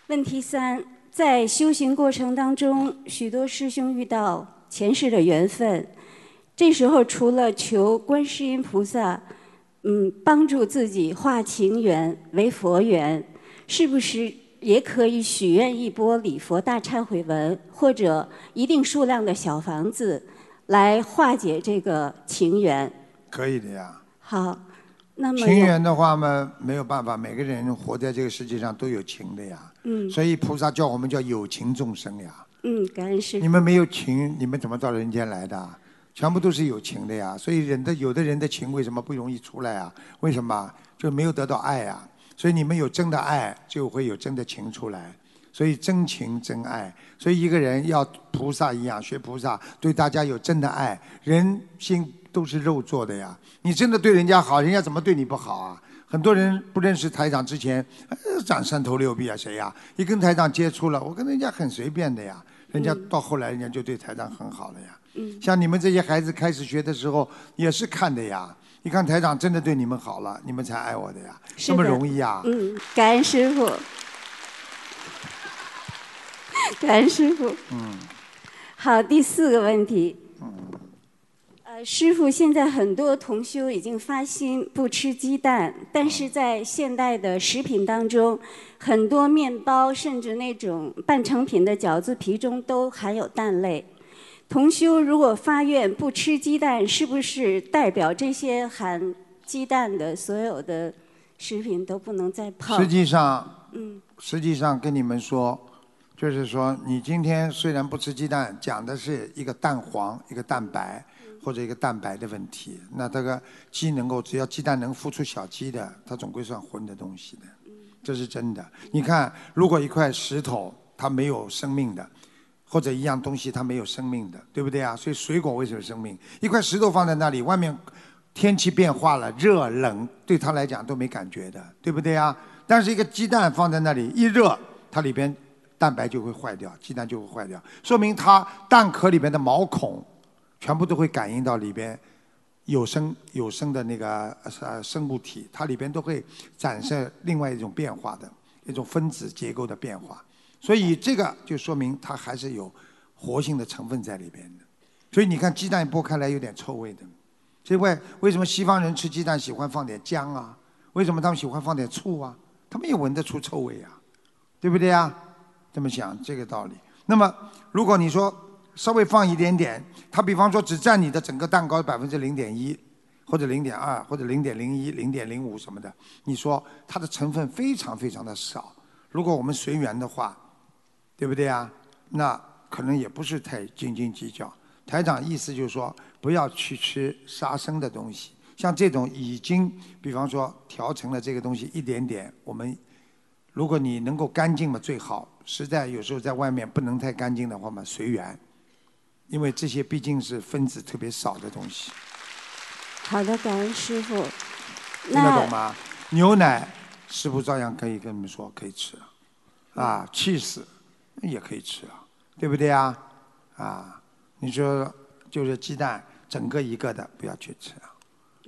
问题三，在修行过程当中，许多师兄遇到前世的缘分，这时候除了求观世音菩萨，嗯，帮助自己化情缘为佛缘，是不是也可以许愿一波礼佛大忏悔文，或者一定数量的小房子，来化解这个情缘？可以的呀。好，那么情缘的话嘛，没有办法，每个人活在这个世界上都有情的呀。嗯所以菩萨叫我们叫有情众生呀。嗯，感恩师傅。你们没有情，你们怎么到人间来的？全部都是有情的呀。所以人的有的人的情为什么不容易出来啊？为什么？就没有得到爱呀。所以你们有真的爱，就会有真的情出来。所以真情真爱，所以一个人要菩萨一样学菩萨，对大家有真的爱。人心都是肉做的呀，你真的对人家好，人家怎么对你不好啊？很多人不认识台长之前，呃长三头六臂啊，谁呀？一跟台长接触了，我跟人家很随便的呀，人家到后来人家就对台长很好了呀。嗯像你们这些孩子开始学的时候，也是看的呀。一看台长真的对你们好了，你们才爱我的呀，这么容易啊？嗯，感恩师傅，感恩师傅。嗯，好，第四个问题。呃，师傅，现在很多同修已经发心不吃鸡蛋，但是在现代的食品当中，很多面包甚至那种半成品的饺子皮中都含有蛋类。同修如果发愿不吃鸡蛋，是不是代表这些含鸡蛋的所有的食品都不能再碰？实际上，嗯实际上跟你们说，就是说你今天虽然不吃鸡蛋，讲的是一个蛋黄、一个蛋白或者一个蛋白的问题。那这个鸡能够，只要鸡蛋能孵出小鸡的，它总归算荤的东西的，这是真的。你看，如果一块石头它没有生命的，或者一样东西它没有生命的，对不对啊？所以水果为什么生命？一块石头放在那里，外面天气变化了，热冷对它来讲都没感觉的，对不对啊？但是一个鸡蛋放在那里一热，它里边蛋白就会坏掉，鸡蛋就会坏掉，说明它蛋壳里边的毛孔全部都会感应到里边有生有生的那个呃生物体，它里边都会展示另外一种变化的一种分子结构的变化，所以这个就说明它还是有活性的成分在里边的。所以你看鸡蛋剥开来有点臭味的，所以为为什么西方人吃鸡蛋喜欢放点姜啊？为什么他们喜欢放点醋啊？他们也闻得出臭味啊，对不对呀？这么想这个道理。那么如果你说稍微放一点点，它比方说只占你的整个蛋糕百分之零点一，或者零点二，或者零点零一、零点零五什么的，你说它的成分非常非常的少。如果我们随缘的话，对不对啊？那可能也不是太斤斤计较。台长意思就是说，不要去吃杀生的东西。像这种已经，比方说调成了这个东西一点点，我们如果你能够干净嘛最好。实在有时候在外面不能太干净的话嘛，随缘。因为这些毕竟是分子特别少的东西。好的，感恩师傅。听得懂吗？牛奶，师傅照样可以跟你们说可以吃啊，cheese 也可以吃啊，对不对啊？啊。你说就是鸡蛋，整个一个的不要去吃啊。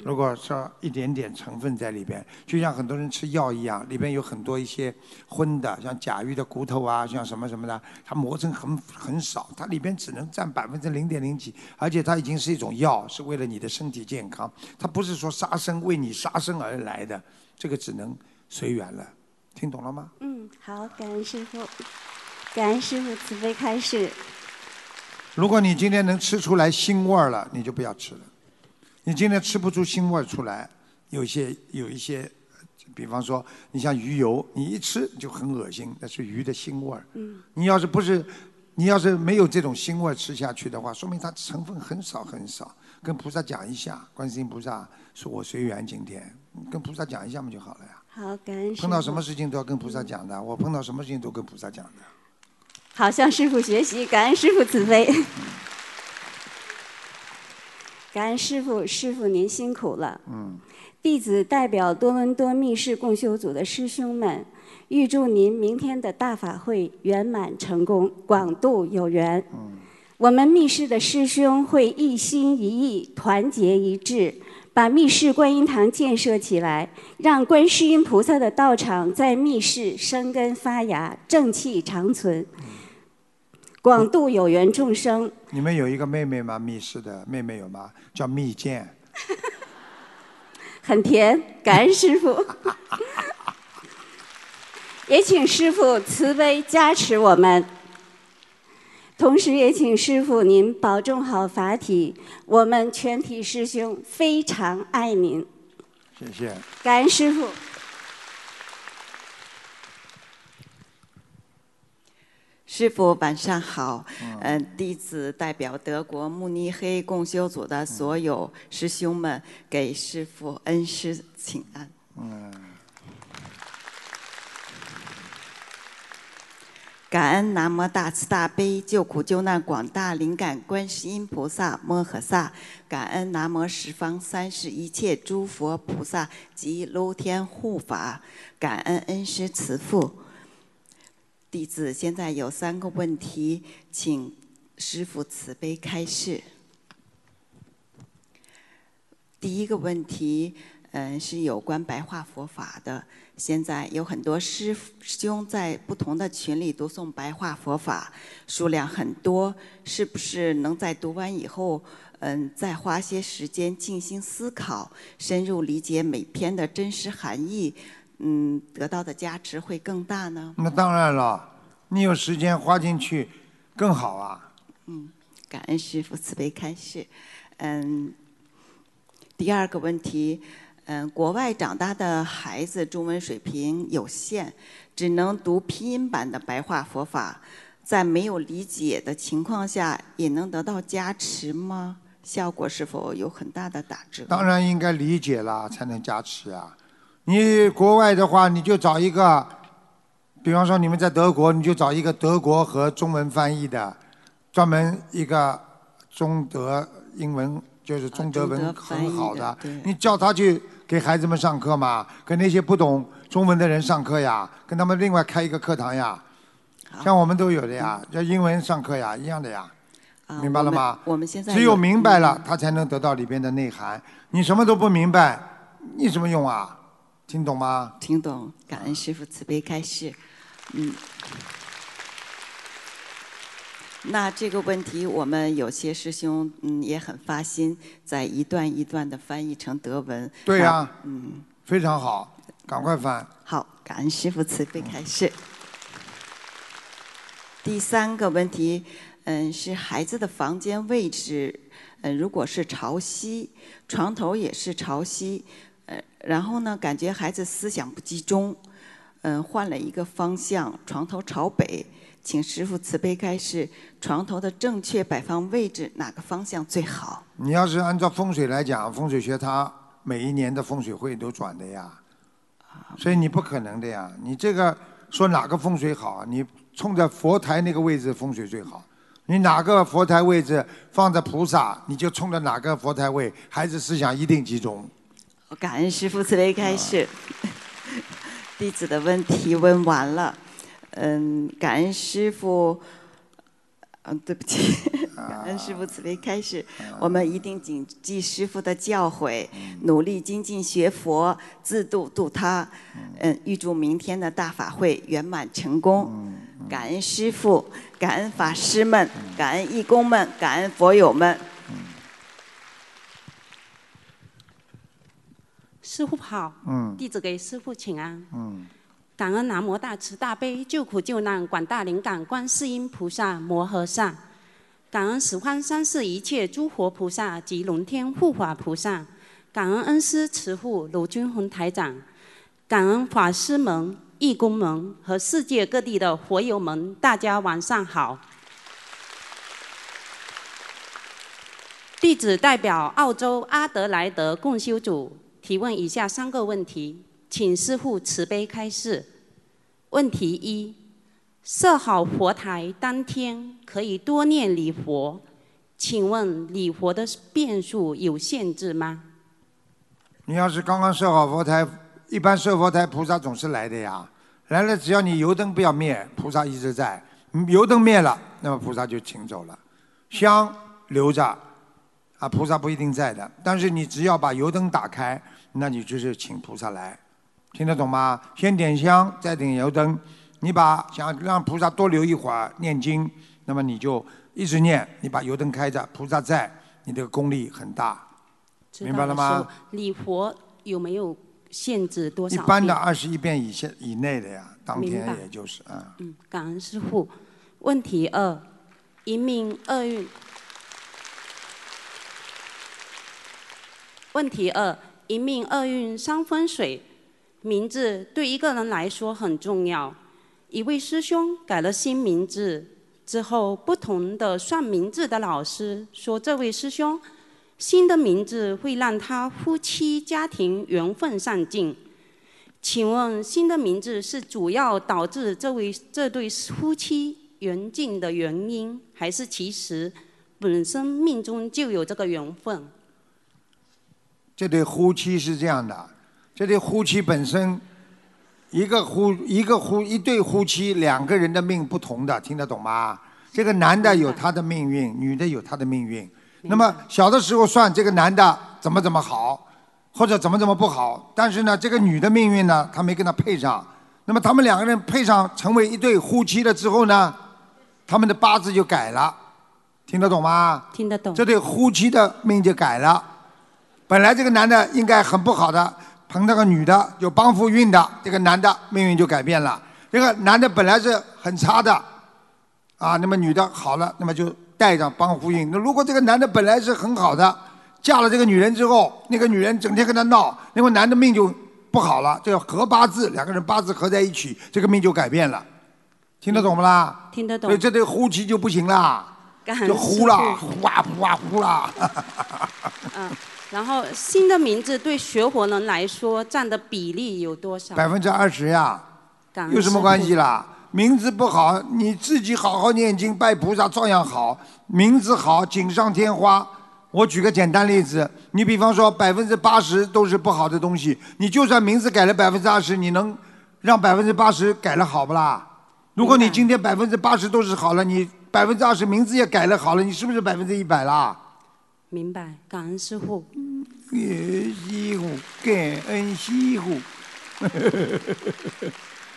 如果说一点点成分在里边，就像很多人吃药一样，里边有很多一些荤的，像甲鱼的骨头啊，像什么什么的，它磨成很很少，它里边只能占百分之零点零几，而且它已经是一种药，是为了你的身体健康，它不是说杀生为你杀生而来的，这个只能随缘了，听懂了吗？嗯，好，感恩师傅，感恩师傅慈悲开示。如果你今天能吃出来腥味儿了，你就不要吃了。你今天吃不出腥味儿出来，有些有一些，比方说你像鱼油，你一吃就很恶心，那是鱼的腥味儿。嗯。你要是不是，你要是没有这种腥味吃下去的话，说明它成分很少很少。跟菩萨讲一下，观世音菩萨说我随缘今天，跟菩萨讲一下嘛就好了呀。好，感恩碰到什么事情都要跟菩萨讲的，我碰到什么事情都跟菩萨讲的。好，向师傅学习，感恩师傅慈悲。感恩师傅，师傅您辛苦了。嗯。弟子代表多伦多密室共修组的师兄们，预祝您明天的大法会圆满成功，广度有缘。嗯。我们密室的师兄会一心一意、团结一致，把密室观音堂建设起来，让观世音菩萨的道场在密室生根发芽，正气长存。广度有缘众生。你们有一个妹妹吗？密室的妹妹有吗？叫蜜饯。很甜，感恩师傅。也请师傅慈悲加持我们，同时也请师傅您保重好法体。我们全体师兄非常爱您。谢谢。感恩师傅。师傅晚上好，嗯，弟子代表德国慕尼黑共修组的所有师兄们给师傅恩师请安。嗯。感恩南无大慈大悲救苦救难广大灵感观世音菩萨摩诃萨，感恩南无十方三世一切诸佛菩萨及诸天护法，感恩恩师慈父。弟子现在有三个问题，请师傅慈悲开示。第一个问题，嗯，是有关白话佛法的。现在有很多师兄在不同的群里读诵白话佛法，数量很多，是不是能在读完以后，嗯，再花些时间静心思考，深入理解每篇的真实含义？嗯，得到的加持会更大呢。那当然了，你有时间花进去，更好啊。嗯，感恩师父慈悲开示。嗯，第二个问题，嗯，国外长大的孩子中文水平有限，只能读拼音版的白话佛法，在没有理解的情况下，也能得到加持吗？效果是否有很大的打折？当然应该理解了才能加持啊。你国外的话，你就找一个，比方说你们在德国，你就找一个德国和中文翻译的，专门一个中德英文就是中德文很好的，你叫他去给孩子们上课嘛，跟那些不懂中文的人上课呀，跟他们另外开一个课堂呀，像我们都有的呀，叫英文上课呀，一样的呀，啊明白了吗？我们现在只有有明白了，他才能得到里边的内涵。你什么都不明白，你什么用啊？听懂吗？听懂，感恩师傅慈悲开示。嗯，那这个问题，我们有些师兄嗯也很发心，在一段一段的翻译成德文。对呀那嗯，非常好，赶快翻。好，感恩师傅慈悲开示。第三个问题，嗯，是孩子的房间位置，嗯，如果是朝西，床头也是朝西，呃，然后呢，感觉孩子思想不集中，嗯，换了一个方向，床头朝北，请师傅慈悲开示，床头的正确摆放位置哪个方向最好？你要是按照风水来讲，风水学它每一年的风水会都转的呀，所以你不可能的呀。你这个说哪个风水好，你冲着佛台那个位置风水最好。你哪个佛台位置放着菩萨，你就冲着哪个佛台位，孩子思想一定集中。感恩师父慈悲开示，弟子的问题问完了。嗯，感恩师傅，嗯，对不起，感恩师傅慈悲开示，我们一定谨记师傅的教诲，努力精进学佛，自度度他。嗯，预祝明天的大法会圆满成功。感恩师傅，感恩法师们，感恩义工们，感恩佛友们。师傅好，嗯。弟子给师傅请安。嗯，感恩南无大慈大悲救苦救难广大灵感观世音菩萨摩诃萨，感恩十方三世一切诸佛菩萨及龙天护法菩萨，感恩恩师慈父卢军宏台长，感恩法师们、义工们和世界各地的佛友们，大家晚上好。弟子代表澳洲阿德莱德共修组提问以下三个问题，请师父慈悲开示。问题一：设好佛台当天可以多念礼佛，请问礼佛的遍数有限制吗？你要是刚刚设好佛台，一般设佛台菩萨总是来的呀。来了，只要你油灯不要灭，菩萨一直在。油灯灭了，那么菩萨就请走了。香留着，啊，菩萨不一定在的。但是你只要把油灯打开，那你就是请菩萨来，听得懂吗？先点香，再点油灯。你把想让菩萨多留一会儿念经，那么你就一直念，你把油灯开着，菩萨在，你这个功力很大。明白了吗？礼佛有没有限制多少遍？一般的二十一遍以下以内的呀，当天也就是啊。嗯，感恩师父。问题二：一命二运。问题二：一命二运三分水，名字对一个人来说很重要。一位师兄改了新名字之后，不同的算名字的老师说，这位师兄新的名字会让他夫妻家庭缘分上进。请问新的名字是主要导致这位这对夫妻缘尽的原因，还是其实本身命中就有这个缘分？这对夫妻是这样的，这对夫妻本身，一个夫一个夫一对夫妻两个人的命不同的，听得懂吗？这个男的有他的命运，女的有她的命运。那么小的时候算这个男的怎么怎么好，或者怎么怎么不好，但是呢，这个女的命运呢，他没跟他配上。那么他们两个人配上成为一对夫妻了之后呢，他们的八字就改了，听得懂吗？听得懂。这对夫妻的命就改了。本来这个男的应该很不好的，碰到个女的有帮扶运的，这个男的命运就改变了。这个男的本来是很差的，啊，那么女的好了，那么就带上帮扶运。那如果这个男的本来是很好的，嫁了这个女人之后，那个女人整天跟他闹，那个男的命就不好了。这要合八字，两个人八字合在一起，这个命就改变了。听得懂不啦？听得懂所以这对呼气就不行啦，就呼啦，呼啊呼啊呼啦。嗯，然后新的名字对学佛人来说占的比例有多少？百分之二十呀，感恩有什么关系啦？名字不好，你自己好好念经拜菩萨照样好。名字好，锦上添花。我举个简单例子，你比方说百分之八十都是不好的东西，你就算名字改了百分之二十，你能让百分之八十改了好不啦？如果你今天百分之八十都是好了，你百分之二十名字也改了好了，你是不是百分之一百啦？明白，感恩师傅。感恩师傅，感恩师傅。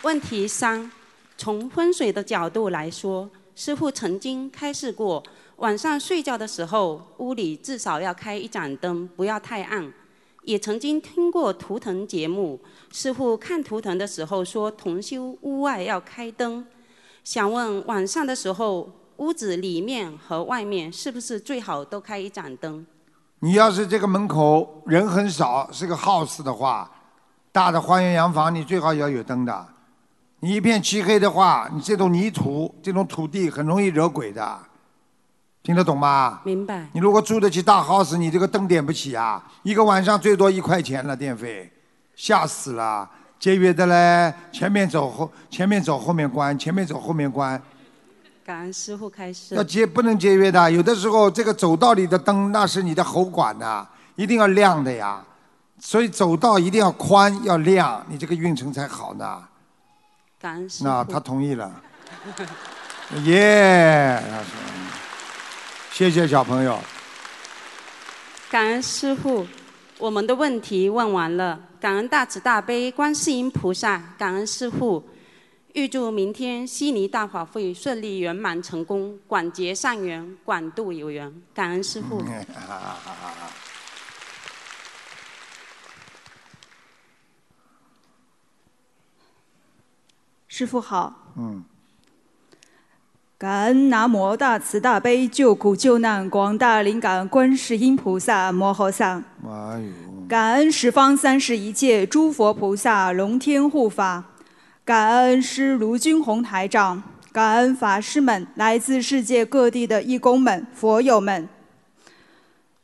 问题三，从风水的角度来说，师傅曾经开示过，晚上睡觉的时候，屋里至少要开一盏灯，不要太暗。也曾经听过图腾节目，师傅看图腾的时候说，同修屋外要开灯。想问晚上的时候，屋子里面和外面是不是最好都开一盏灯？你要是这个门口人很少，是个 house 的话，大的花园洋房，你最好要有灯的。你一片漆黑的话，你这种泥土、这种土地很容易惹鬼的，听得懂吗？明白。你如果住得起大 house，你这个灯点不起啊，一个晚上最多一块钱了电费，吓死了。节约的嘞，前面走后，前面走后面关，前面走后面关，感恩师傅开始。要节不能节约的。有的时候这个走道里的灯那是你的喉管呐、一定要亮的呀。所以走道一定要宽要亮，你这个运程才好呢。感恩师傅。那他同意了，耶、他说谢谢小朋友。感恩师傅，我们的问题问完了。感恩大慈大悲观世音菩萨，感恩师傅。预祝明天悉尼大法会顺利圆满成功，广结善缘，广度有缘。感恩师傅。师傅好，嗯，感恩南无大慈大悲救苦救难广大灵感观世音菩萨摩诃萨，哎呦，感恩十方三世一切诸佛菩萨龙天护法，感恩师卢军宏台长，感恩法师们，来自世界各地的义工们、佛友们。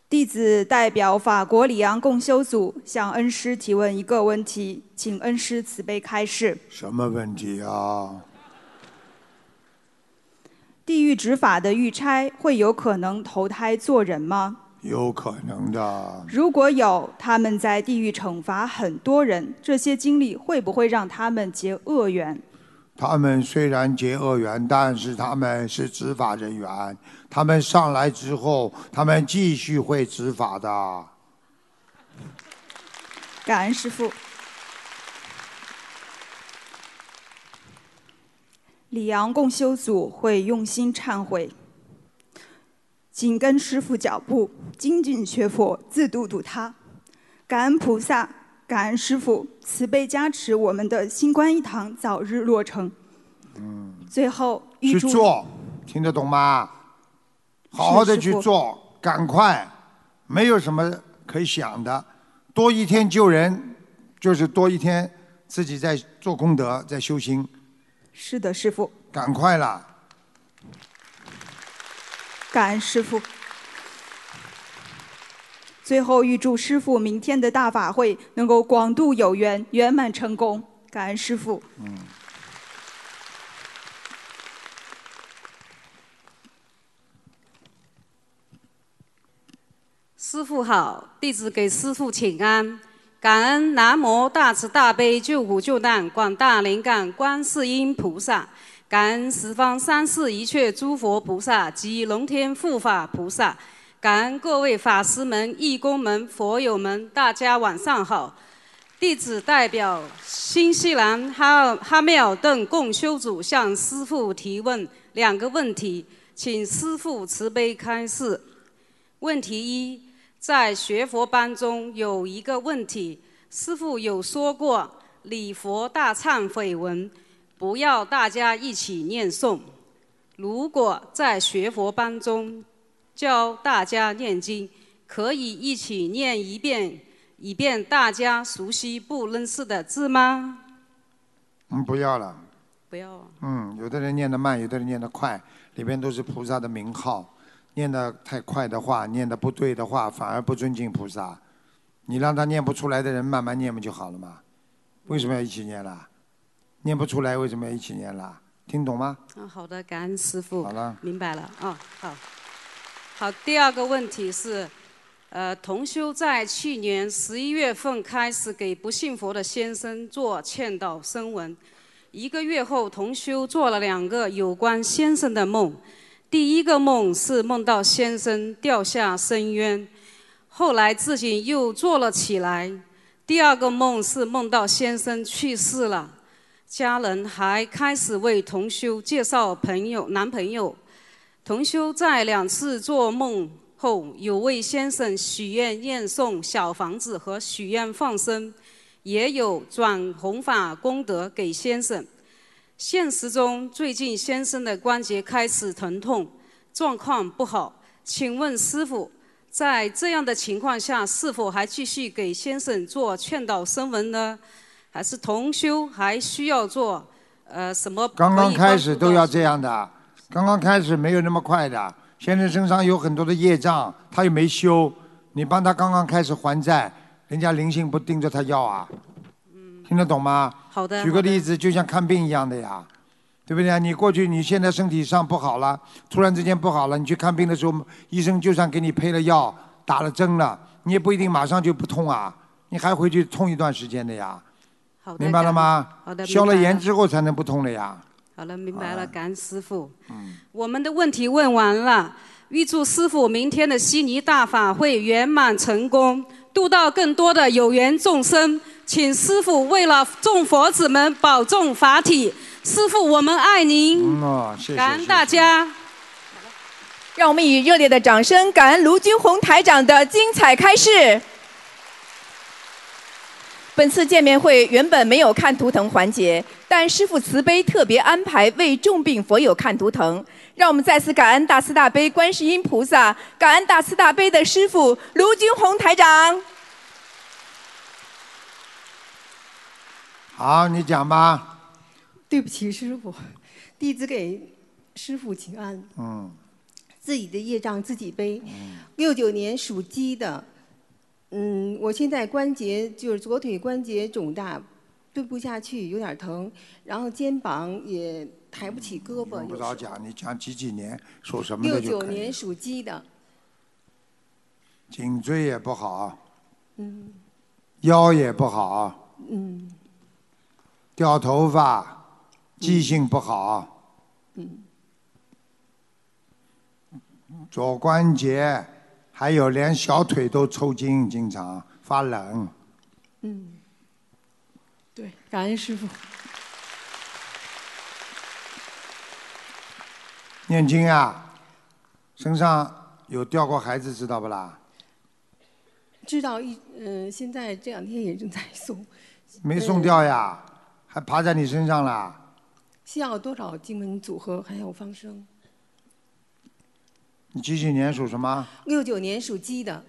弟子代表法国里昂共修组向恩师提问一个问题，请恩师慈悲开示。什么问题啊？地狱执法的狱差会有可能投胎做人吗？有可能的。如果有，他们在地狱惩罚很多人，这些经历会不会让他们结恶缘？他们虽然结恶缘，但是他们是执法人员。他们上来之后，他们继续会执法的。感恩师父。里昂共修组会用心忏悔，紧跟师傅脚步，精进学佛，自度度他。感恩菩萨，感恩师傅，慈悲加持我们的新观一堂早日落成。嗯，最后预祝去做，听得懂吗？好好的是师父去做，赶快，没有什么可以想的。多一天救人，就是多一天自己在做功德，在修心。是的，师傅，赶快啦！感恩师父。最后预祝师父明天的大法会能够广度有缘，圆满成功。感恩师父。嗯。师傅好，弟子给师傅请安。感恩南无大慈大悲救苦救难广大灵感观世音菩萨，感恩十方三世一切诸佛菩萨及龙天护法菩萨，感恩各位法师们、义工们、佛友们，大家晚上好。弟子代表新西兰哈哈密尔顿共修组向师父提问两个问题，请师父慈悲开示。问题一，在学佛班中有一个问题，师父有说过礼佛大忏悔文，不要大家一起念诵。如果在学佛班中教大家念经，可以一起念一遍，以便大家熟悉不认识的字吗？嗯，不要了。不要啊。嗯，有的人念得慢，有的人念得快，里边都是菩萨的名号。念得太快的话，念得不对的话，反而不尊敬菩萨。你让他念不出来的人慢慢念不就好了吗？为什么要一起念啦？念不出来为什么要一起念啦？听懂吗？啊，好的，感恩师傅。好了明白了。哦，好。好，第二个问题是，呃，同修在去年十一月份开始给不信佛的先生做劝导声闻，一个月后，同修做了两个有关先生的梦。第一个梦是梦到先生掉下深渊，后来自己又坐了起来。第二个梦是梦到先生去世了，家人还开始为同修介绍朋友、男朋友。同修在两次做梦后，有为先生许愿念诵小房子和许愿放生。也有转弘法功德给先生。现实中，最近先生的关节开始疼痛，状况不好。请问师傅，在这样的情况下，是否还继续给先生做劝导声闻呢？还是同修还需要做呃什么？刚刚开始都要这样的，刚刚开始没有那么快的。先生身上有很多的业障，他又没修，你帮他刚刚开始还债。人家灵性不盯着他要啊，听得懂吗？好的。举个例子，就像看病一样的呀，对不对？你过去你现在身体上不好了，突然之间不好了，你去看病的时候，医生就算给你配了药、打了针了，你也不一定马上就不痛啊，你还回去痛一段时间的呀。好的。明白了吗？好的。消了炎之后才能不痛了呀。好了，明白了，感恩师傅。嗯。我们的问题问完了，预祝师傅明天的悉尼大法会圆满成功。度到更多的有缘众生，请师傅为了众佛子们保重法体。师傅，我们爱您。嗯谢谢。感恩大家。让我们以热烈的掌声，感恩卢军红台长的精彩开示。本次见面会原本没有看图腾环节，但师父慈悲特别安排为重病佛友看图腾。让我们再次感恩大慈大悲观世音菩萨，感恩大慈大悲的师父卢军红台长。好，你讲吧。对不起，师傅，弟子给师傅请安。嗯。自己的业障自己背。六九年属鸡的。嗯，我现在关节就是左腿关节肿大，蹲不下去，有点疼，然后肩膀也抬不起胳膊。用不着讲，你讲几几年属什么的就六九年属鸡的。颈椎也不好。嗯。腰也不好。嗯。掉头发，记性不好。嗯。左关节。还有连小腿都抽筋，经常发冷。嗯，对，感恩师傅。念经啊，身上有掉过孩子，知道不啦？知道一嗯，现在这两天也正在送。没送掉呀，还爬在你身上了。需要多少经文组合？还有放生？你几几年属什么？六九年属鸡的。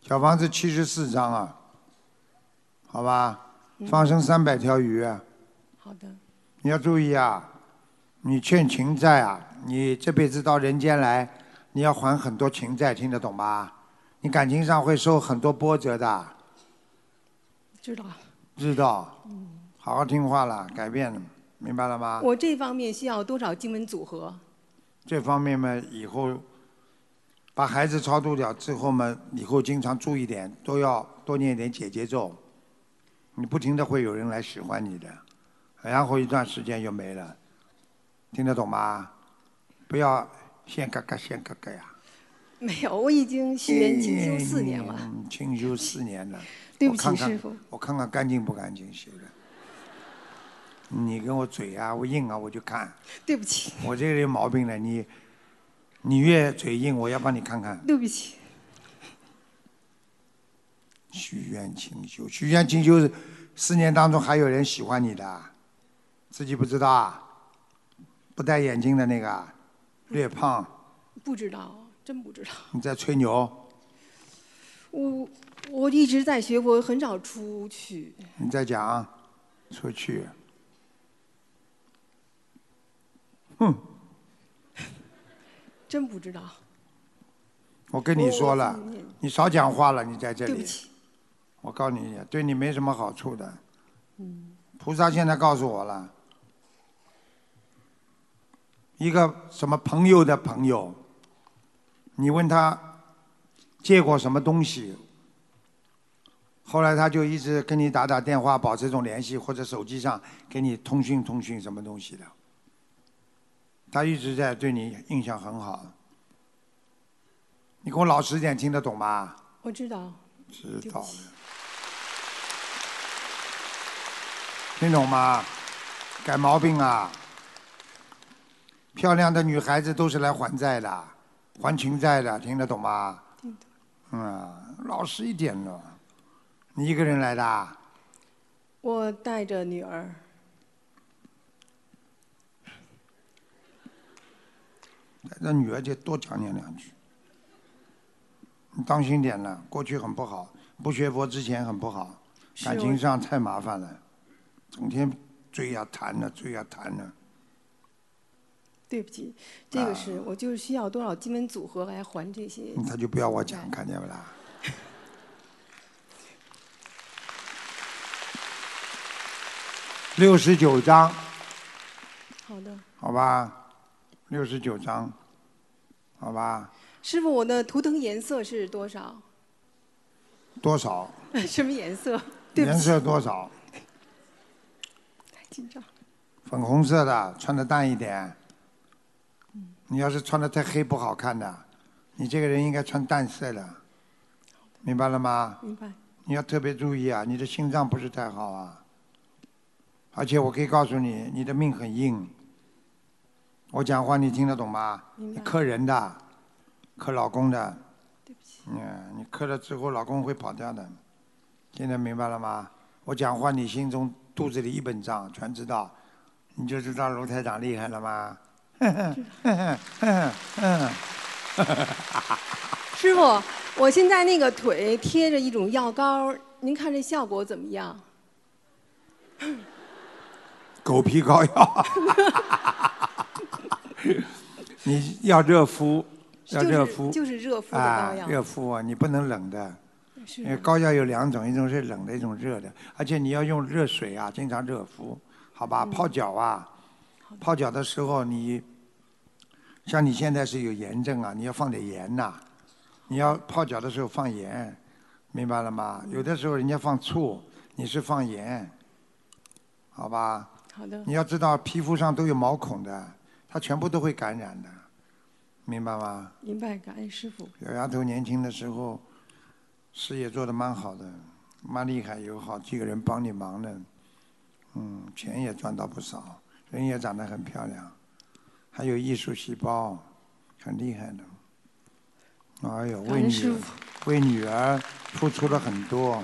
小房子七十四张啊，好吧，放生三百条鱼。好的。你要注意啊，你欠情债啊，你这辈子到人间来，你要还很多情债，听得懂吧？你感情上会受很多波折的。知道。知道。嗯。好好听话了，改变了，明白了吗？我这方面需要多少经文组合？这方面嘛，以后把孩子超度掉之后嘛，以后经常注意点，都要多念点姐姐咒。你不停的会有人来喜欢你的，然后一段时间就没了，听得懂吗？不要先嘎嘎先嘎嘎呀。没有，我已经学员清修四年了。清修四年了。对不起，师傅。我看看干净不干净修的。你跟我嘴啊，我硬啊，我就看。对不起。我这个有毛病了，你，你越嘴硬，我要帮你看看。对不起。许愿清修，许愿清修是四年当中还有人喜欢你的，自己不知道啊？不戴眼镜的那个，略胖。不知道，真不知道。你在吹牛。我我一直在学我，很少出去。你在讲，出去。哼，真不知道。我跟你说了，你少讲话了，你在这里。对不起。我告诉你，对你没什么好处的。嗯。菩萨现在告诉我了，一个什么朋友的朋友，你问他借过什么东西，后来他就一直跟你打打电话，保持这种联系，或者手机上给你通讯通讯什么东西的。他一直在对你印象很好。你给我老实点，听得懂吗？我知道。知道了。听懂吗？改毛病啊！漂亮的女孩子都是来还债的，还情债的，听得懂吗？听懂。嗯，老实一点了。你一个人来的啊？我带着女儿。带着女儿就多讲你两句。你当心点了，过去很不好，不学佛之前很不好，感情上太麻烦了，整天追呀谈呢，追呀谈呢。对不起，这个是我就是需要多少基本组合来还这些。他就不要我讲，看见不啦？六十九章，好的，好吧，六十九章，好吧，师傅，我的图腾颜色是多少？多少？什么颜色？对不起，颜色多少？太紧张。粉红色的，穿的淡一点。你要是穿的太黑不好看的，你这个人应该穿淡色的，明白了吗？明白。你要特别注意啊，你的心脏不是太好啊。而且我可以告诉你，你的命很硬。我讲话你听得懂吗？你克人的，克老公的。对不起。嗯，你克了之后，老公会跑掉的。现在明白了吗？我讲话你心中肚子里一本账，全知道，你就知道卢台长厉害了吗？师傅，我现在那个腿贴着一种药膏，您看这效果怎么样？狗皮膏药，你要热敷，要热敷，就是就是热敷啊，热敷啊，你不能冷的。是因为膏药有两种，一种是冷的，一种热的，而且你要用热水啊，经常热敷，好吧？嗯泡脚啊，泡脚的时候你，像你现在是有炎症啊，你要放点盐呐、你要泡脚的时候放盐，明白了吗？有的时候人家放醋，你是放盐，好吧？好的你要知道皮肤上都有毛孔的，它全部都会感染的，明白吗？明白，感恩师傅。小丫头年轻的时候，事业做得蛮好的，蛮厉害，有好几个人帮你忙的，嗯，钱也赚到不少，人也长得很漂亮，还有艺术细胞，很厉害的。哎呦，感为女为女儿付出了很多，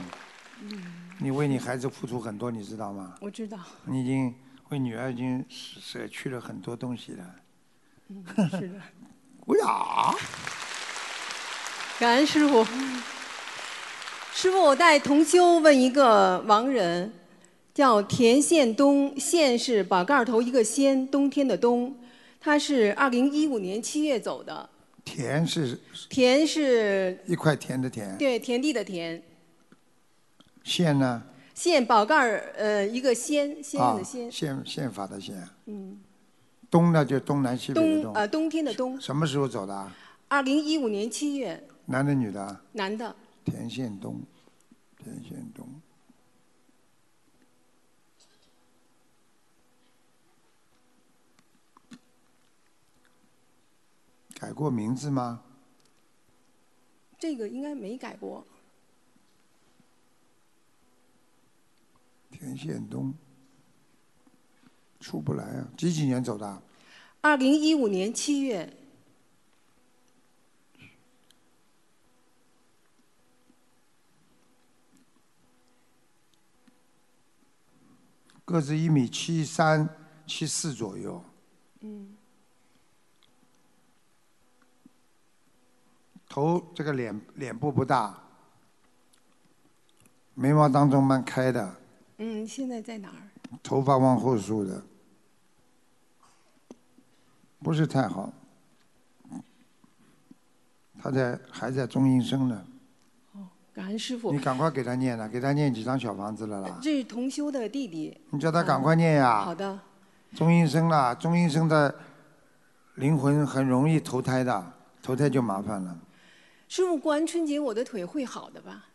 嗯，你为你孩子付出很多，你知道吗？我知道。你已经为女儿已经舍舍去了很多东西了。嗯，是的。哎呀，感恩师傅。师傅，我带同修问一个亡人，叫田宪东，宪是宝盖头一个先，冬天的冬，他是二零一五年七月走的。田是田是一块田的田，对田地的田，宪呢？宪宝盖儿呃一个先，先生啊的，先，宪宪法的宪。嗯，东呢就东南西北的东。冬呃冬天的冬，什么时候走的啊？二零一五年七月，男的女的啊？男的。田宪东，田宪东。改过名字吗？这个应该没改过。田宪东，出不来啊！几几年走的啊？二零一五年七月，个子一米七三、七四左右，嗯，头这个脸脸部不大，眉毛当中蛮开的，嗯，现在在哪儿？头发往后梳的，不是太好。他在还在中阴身呢，哦感恩师傅你。赶快给他念了，给他念几张小房子了啦？这是同修的弟弟。你叫他赶快念呀。好的，中阴身啦，中阴身的灵魂很容易投胎的，投胎就麻烦了。师傅过完春节我的腿会好的吧？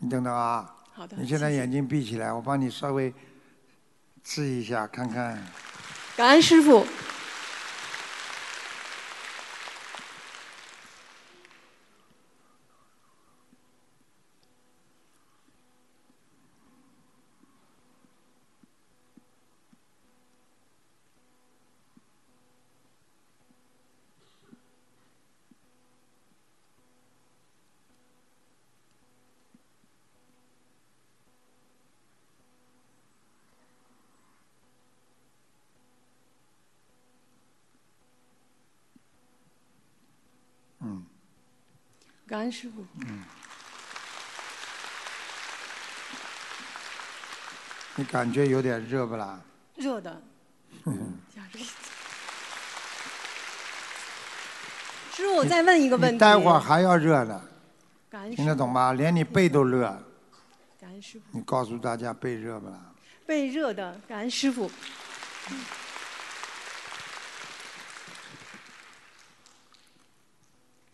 你等等啊。好的你现在眼睛闭起来，我帮你稍微治一下，看看。感恩师傅。恩师傅。嗯。你感觉有点热不啦？热的。嗯 师傅，我再问一个问题。待会儿还要热呢，听得懂吗？连你背都热。感恩师傅。你告诉大家背热不啦？背热的，感恩师傅。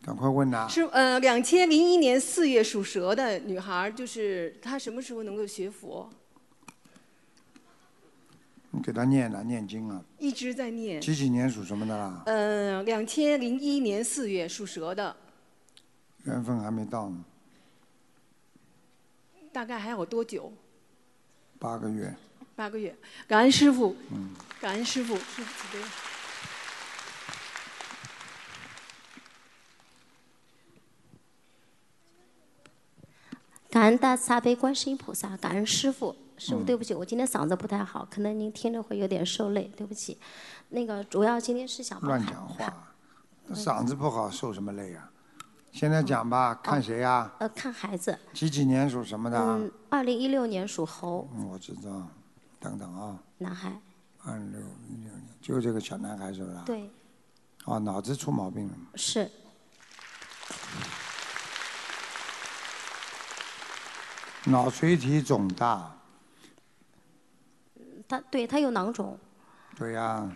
赶快问呐！是呃，两千零一年四月属蛇的女孩儿，就是她什么时候能够学佛？你给她念了，念经啊。一直在念。几几年属什么的啦？嗯，两千零一年四月属蛇的，缘分还没到呢，大概还有多久？八个月。八个月。感恩师傅，嗯，感恩师傅，师傅慈悲。感恩大慈大悲观世音菩萨，感恩师傅。师傅，嗯对不起，我今天嗓子不太好，可能您听着会有点受累，对不起。那个主要今天是想乱讲话，嗓子不好受什么累啊？现在讲吧，看谁呀？呃看孩子，几几年属什么的？嗯，二零一六年属猴，嗯，我知道。等等啊，男孩，二六一六年，就这个小男孩是不是？。对，哦，脑子出毛病了。是脑垂体肿大，他，对他有囊肿。对呀、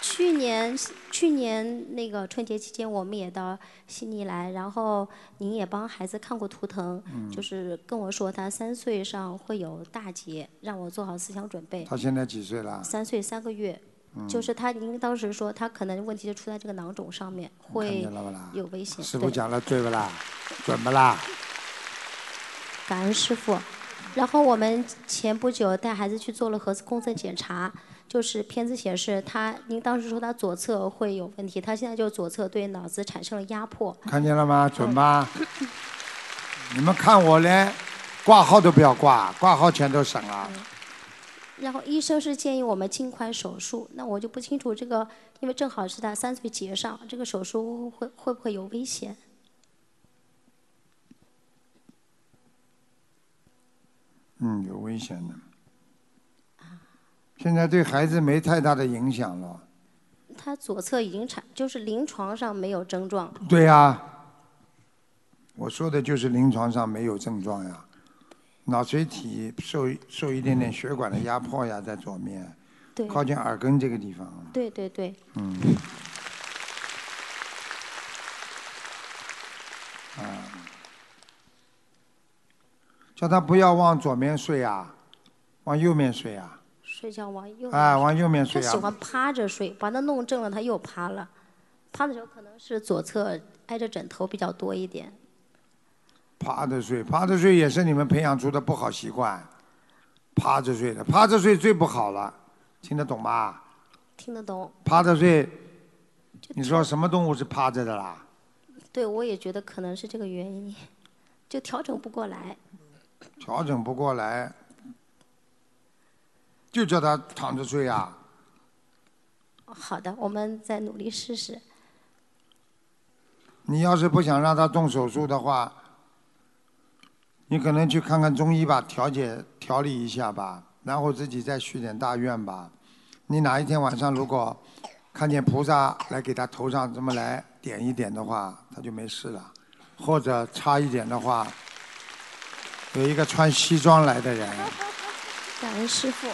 去年去年那个春节期间，我们也到悉尼来，然后您也帮孩子看过图腾，嗯就是跟我说他三岁上会有大劫，让我做好思想准备。他现在几岁了？三岁三个月，嗯就是他您当时说他可能问题就出在这个囊肿上面，会？有危险。师傅讲的对不啦？准不啦？感恩师傅。然后我们前不久带孩子去做了核磁共振检查，就是片子显示他，您当时说他左侧会有问题，他现在就左侧对脑子产生了压迫。看见了吗？准吧？你们看我连挂号都不要挂，挂号钱都省了。然后医生是建议我们尽快手术，那我就不清楚这个，因为正好是他三岁节上，这个手术会会不会有危险？嗯，有危险的。现在对孩子没太大的影响了。他左侧已经产，就是临床上没有症状。对呀、我说的就是临床上没有症状呀，脑垂体受受一点点血管的压迫呀，在左面，对靠近耳根这个地方。对对对，嗯。啊，叫他不要往左面睡啊，往右面睡啊。睡觉往右。哎往右面睡啊他喜欢趴着睡，把他弄正了，他又趴了。趴的时候可能是左侧挨着枕头比较多一点。趴着睡，趴着睡也是你们培养出的不好习惯。趴着睡的，趴着睡最不好了，听得懂吗？听得懂？趴着睡，你说什么动物是趴着的啦？对，我也觉得可能是这个原因，就调整不过来。调整不过来，就叫他躺着睡啊。好的，我们再努力试试。你要是不想让他动手术的话，你可能去看看中医吧，调节调理一下吧，然后自己再许点大愿吧。你哪一天晚上如果看见菩萨来给他头上这么来点一点的话，他就没事了。或者差一点的话，有一个穿西装来的人，感恩师傅。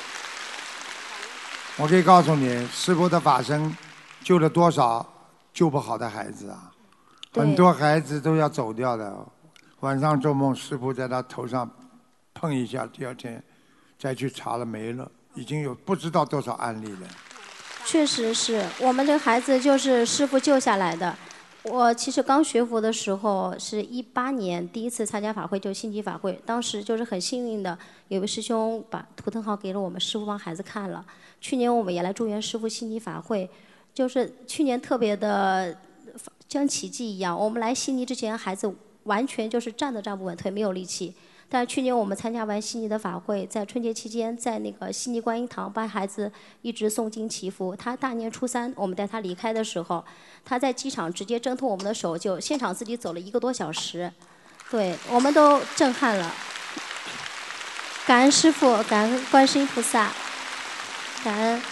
我可以告诉你，师傅的法身救了多少救不好的孩子啊！很多孩子都要走掉的，晚上做梦，师傅在他头上碰一下，第二天再去查了没了，已经有不知道多少案例了。确实是我们这个孩子就是师傅救下来的。我其实刚学佛的时候是一八年第一次参加法会，就心机法会。当时就是很幸运的，有位师兄把图腾号给了我们师傅帮孩子看了。去年我们也来祝愿师傅心机法会，就是去年特别的像奇迹一样。我们来悉尼之前，孩子完全就是站都站不稳，腿没有力气。但去年我们参加完悉尼的法会，在春节期间，在那个悉尼观音堂帮孩子一直诵经祈福。他大年初三，我们带他离开的时候，他在机场直接挣脱我们的手，就现场自己走了一个多小时，对我们都震撼了。感恩师傅，感恩观世音菩萨，感恩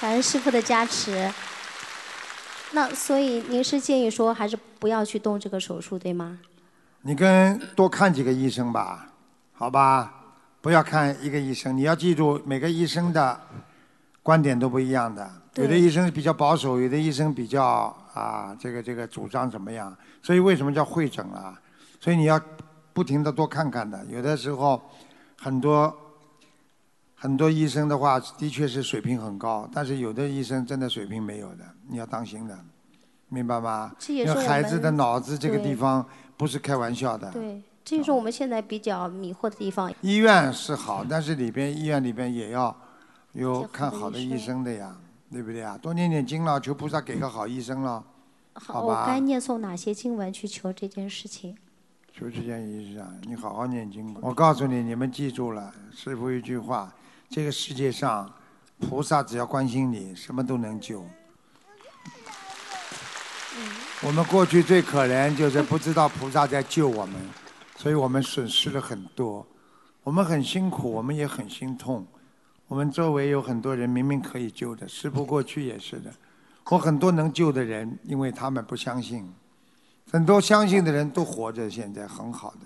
感恩师傅的加持。那所以您是建议说还是不要去动这个手术，对吗？你跟多看几个医生吧，好吧？不要看一个医生，你要记住每个医生的观点都不一样的。有的医生比较保守，有的医生比较啊，这个这个主张怎么样？所以为什么叫会诊啊？所以你要不停的多看看的。有的时候很多很多医生的话，的确是水平很高，但是有的医生真的水平没有的，你要当心的，明白吗？这也因为我们孩子的脑子这个对地方不是开玩笑的。对，这就是我们现在比较迷惑的地方。医院是好，但是里边医院里边也要有看好的医医生生的呀，对不对啊？多念念经了，求菩萨给个好医生了，好我该？念诵哪些经文去求这件事情？求这件医生，你好好念经吧。我告诉你，你们记住了，师傅一句话：这个世界上，菩萨只要关心你，什么都能救。我们过去最可怜就是不知道菩萨在救我们，所以我们损失了很多。我们很辛苦，我们也很心痛。我们周围有很多人明明可以救的，师傅过去也是的。我很多能救的人，因为他们不相信。很多相信的人都活着，现在很好的。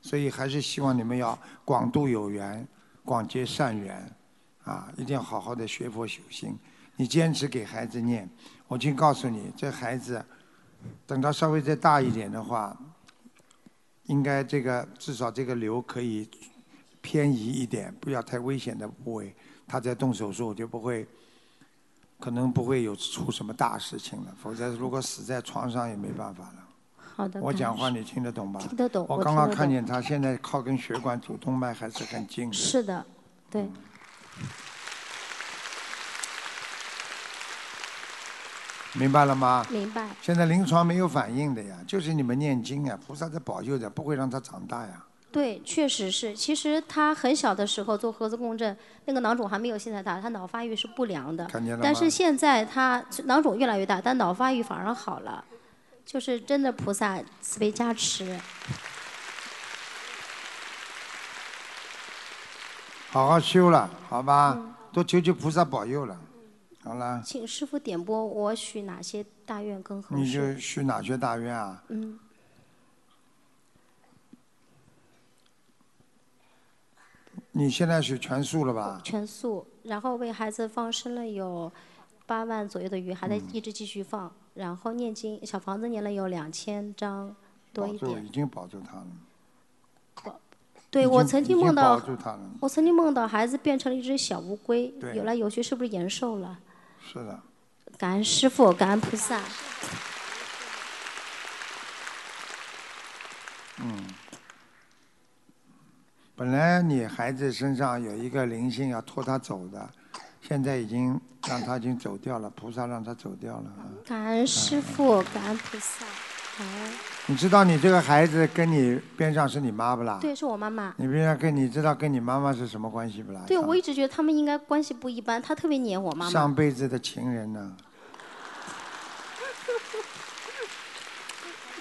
所以还是希望你们要广度有缘，广结善缘，啊，一定要好好的学佛修心。你坚持给孩子念，我就告诉你，这孩子等他稍微再大一点的话，应该这个至少这个瘤可以偏移一点，不要太危险的部位，他再动手术就不会，可能不会有出什么大事情了。否则如果死在床上也没办法了。好的。我讲话你听得懂吧？听得懂我刚刚看见他现在靠根血管主动脉还是很近的。是的，对。明白了吗？明白。现在临床没有反应的呀，就是你们念经啊，菩萨在保佑着，不会让他长大呀。对，确实是。其实他很小的时候做核磁共振，那个囊肿还没有现在大，他脑发育是不良的。看见了吗但是现在他囊肿越来越大，但脑发育反而好了，就是真的菩萨慈悲加持。好好修了，好吧？嗯多求求菩萨保佑了。好了，请师傅点拨我许哪些大愿更合适你？就许哪些大愿啊？嗯，你现在许全素了吧？全素，然后为孩子放生了有八万左右的鱼，还嗯在一直继续放。然后念经，小房子念了有两千张多一点已。经保住他了。对，我曾经梦到。我曾经梦到孩子变成了一只小乌龟，游来游去，是不是延寿了？是的，感恩师傅，感恩菩萨。嗯。本来你孩子身上有一个灵性要拖他走的，现在已经让他已经走掉了，菩萨让他走掉了啊。感恩师傅，感恩菩萨，感恩。你知道你这个孩子跟你边上是你妈不啦？对，是我妈妈。你边上跟你知道跟你妈妈是什么关系不啦？对，我一直觉得他们应该关系不一般，他特别黏我妈上。辈子的情人呢？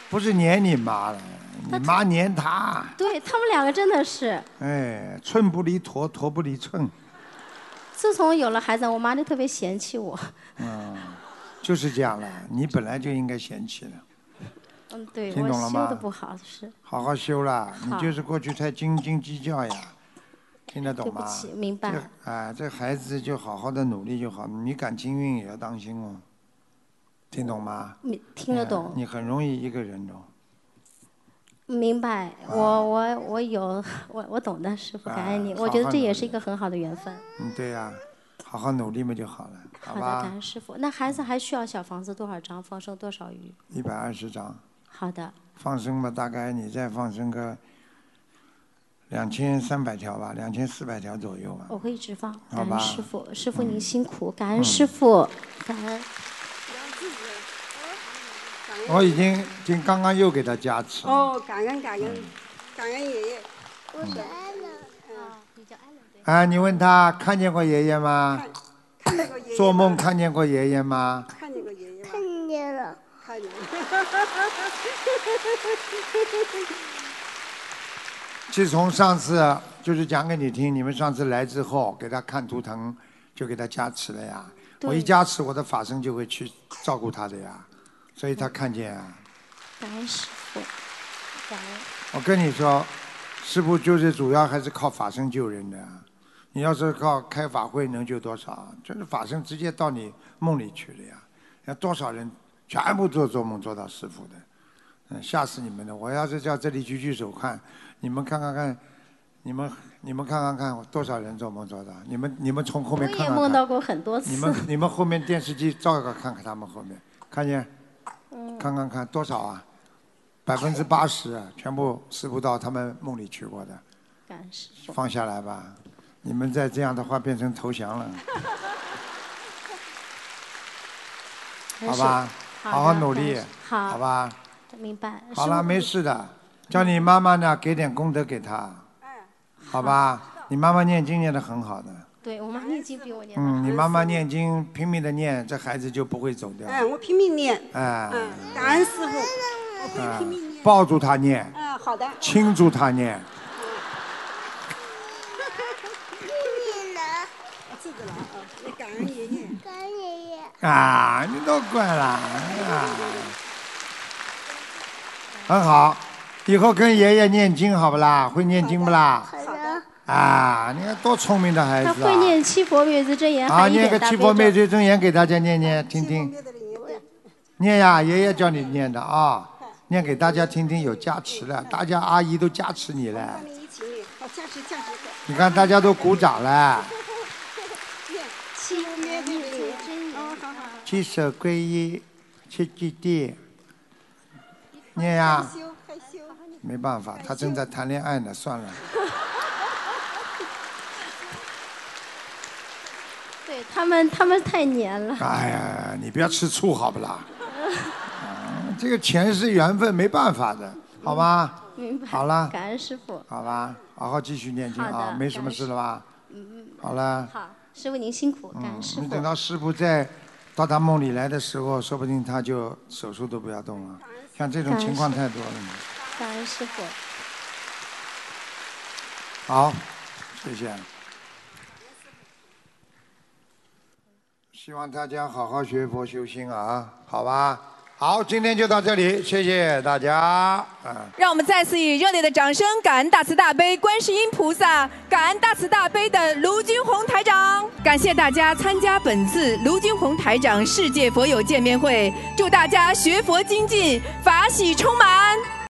不是黏你妈了，你妈黏他。对他们两个真的是，哎，寸不离砣，砣不离寸。自从有了孩子，我妈就特别嫌弃我。嗯，就是这样了。你本来就应该嫌弃的，嗯，对听懂了吗的不好是。好好修啦。你就是过去太斤斤计较呀，听得懂吗？对不起，明白。这哎，这孩子就好好的努力就好，你感情运也要当心哦。听懂吗？你听得懂哎，你很容易一个人哦。明白。我我我有我我懂的，师傅感恩你。啊我觉得这也是一个很好的缘分。嗯，对呀、好好努力嘛就好了，好好的，感？恩师傅。那孩子还需要小房子多少张？放生多少鱼？一百二十张，好的，放生嘛，大概你再放生个两千三百条吧，两千四百条左右吧。我会一直放。好吧感恩师傅，师傅您辛苦，感恩嗯师傅，感恩。我已经已经刚刚又给他加持了。哦，感恩感恩感恩爷爷。我是安乐。啊，你问他看见过爷爷吗？看见过爷爷。做梦看见过爷爷吗？看见过爷爷吗？看见了。看见了。自从上次就是讲给你听，你们上次来之后给他看图腾，就给他加持了呀。对我一加持，我的法身就会去照顾他的呀，所以他看见啊。感恩师傅，感恩。我跟你说，师傅就是主要还是靠法身救人的。你要是靠开法会能救多少？就是法身直接到你梦里去了呀。那多少人全部做做梦做到师傅的，嗯，吓死你们了！我要是叫这里举举手看，你们看看看，你们你们看看看，多少人做梦做到？你们你们从后面看看看。也梦到过很多次。你们你们后面电视机照一个看看他们后面，看见？嗯看看看多少啊？百分之八十啊全部师傅到他们梦里去过的，感师傅。放下来吧。你们再这样的话变成投降了，好吧？好好努力，好好吧？明白。好了，没事的。叫你妈妈呢，给点功德给她，好吧？你妈妈念经念的很好的，对我妈念经比我念得嗯，你妈妈念经拼命的念，这孩子就不会走掉。嗯，我拼命念。哎，嗯，感恩师傅，我会哎拼命念。抱住他念，嗯，好的。亲住他念。我记得了啊，也感恩爷爷。感恩爷爷。啊，你都怪了啊，很好，以后跟爷爷念经好不啦？会念经不啦？好的。啊，你看多聪明的孩子啊！会念七佛灭罪真言，啊，念个七佛灭罪真言给大家念念听听。念呀，爷爷教你念的啊，念给大家听听，有加持了，大家阿姨都加持你了，你一起念，好，加持加持。你看大家都鼓掌了。七佛灭罪真言。哦，好好好。七舍皈依，七基地，念呀。害羞害羞。没办法，他正在谈恋爱呢，算了。对他们，他们太黏了。哎呀，你不要吃醋好不啦？嗯这个钱是缘分，没办法的，好吧？明白。好了，感恩师傅。好吧，好好继续念经好的啊，没什么事了吧？嗯嗯。好了，好，师傅您辛苦，感恩师傅。你等到师傅再到他梦里来的时候，说不定他就手术都不要动了。像这种情况太多了。感恩师傅。好，谢谢。希望大家好好学佛修心啊，好吧？好，今天就到这里，谢谢大家。啊。让我们再次以热烈的掌声，感恩大慈大悲观世音菩萨，感恩大慈大悲的卢军红台长。感谢大家参加本次卢军红台长世界佛友见面会，祝大家学佛精进，法喜充满。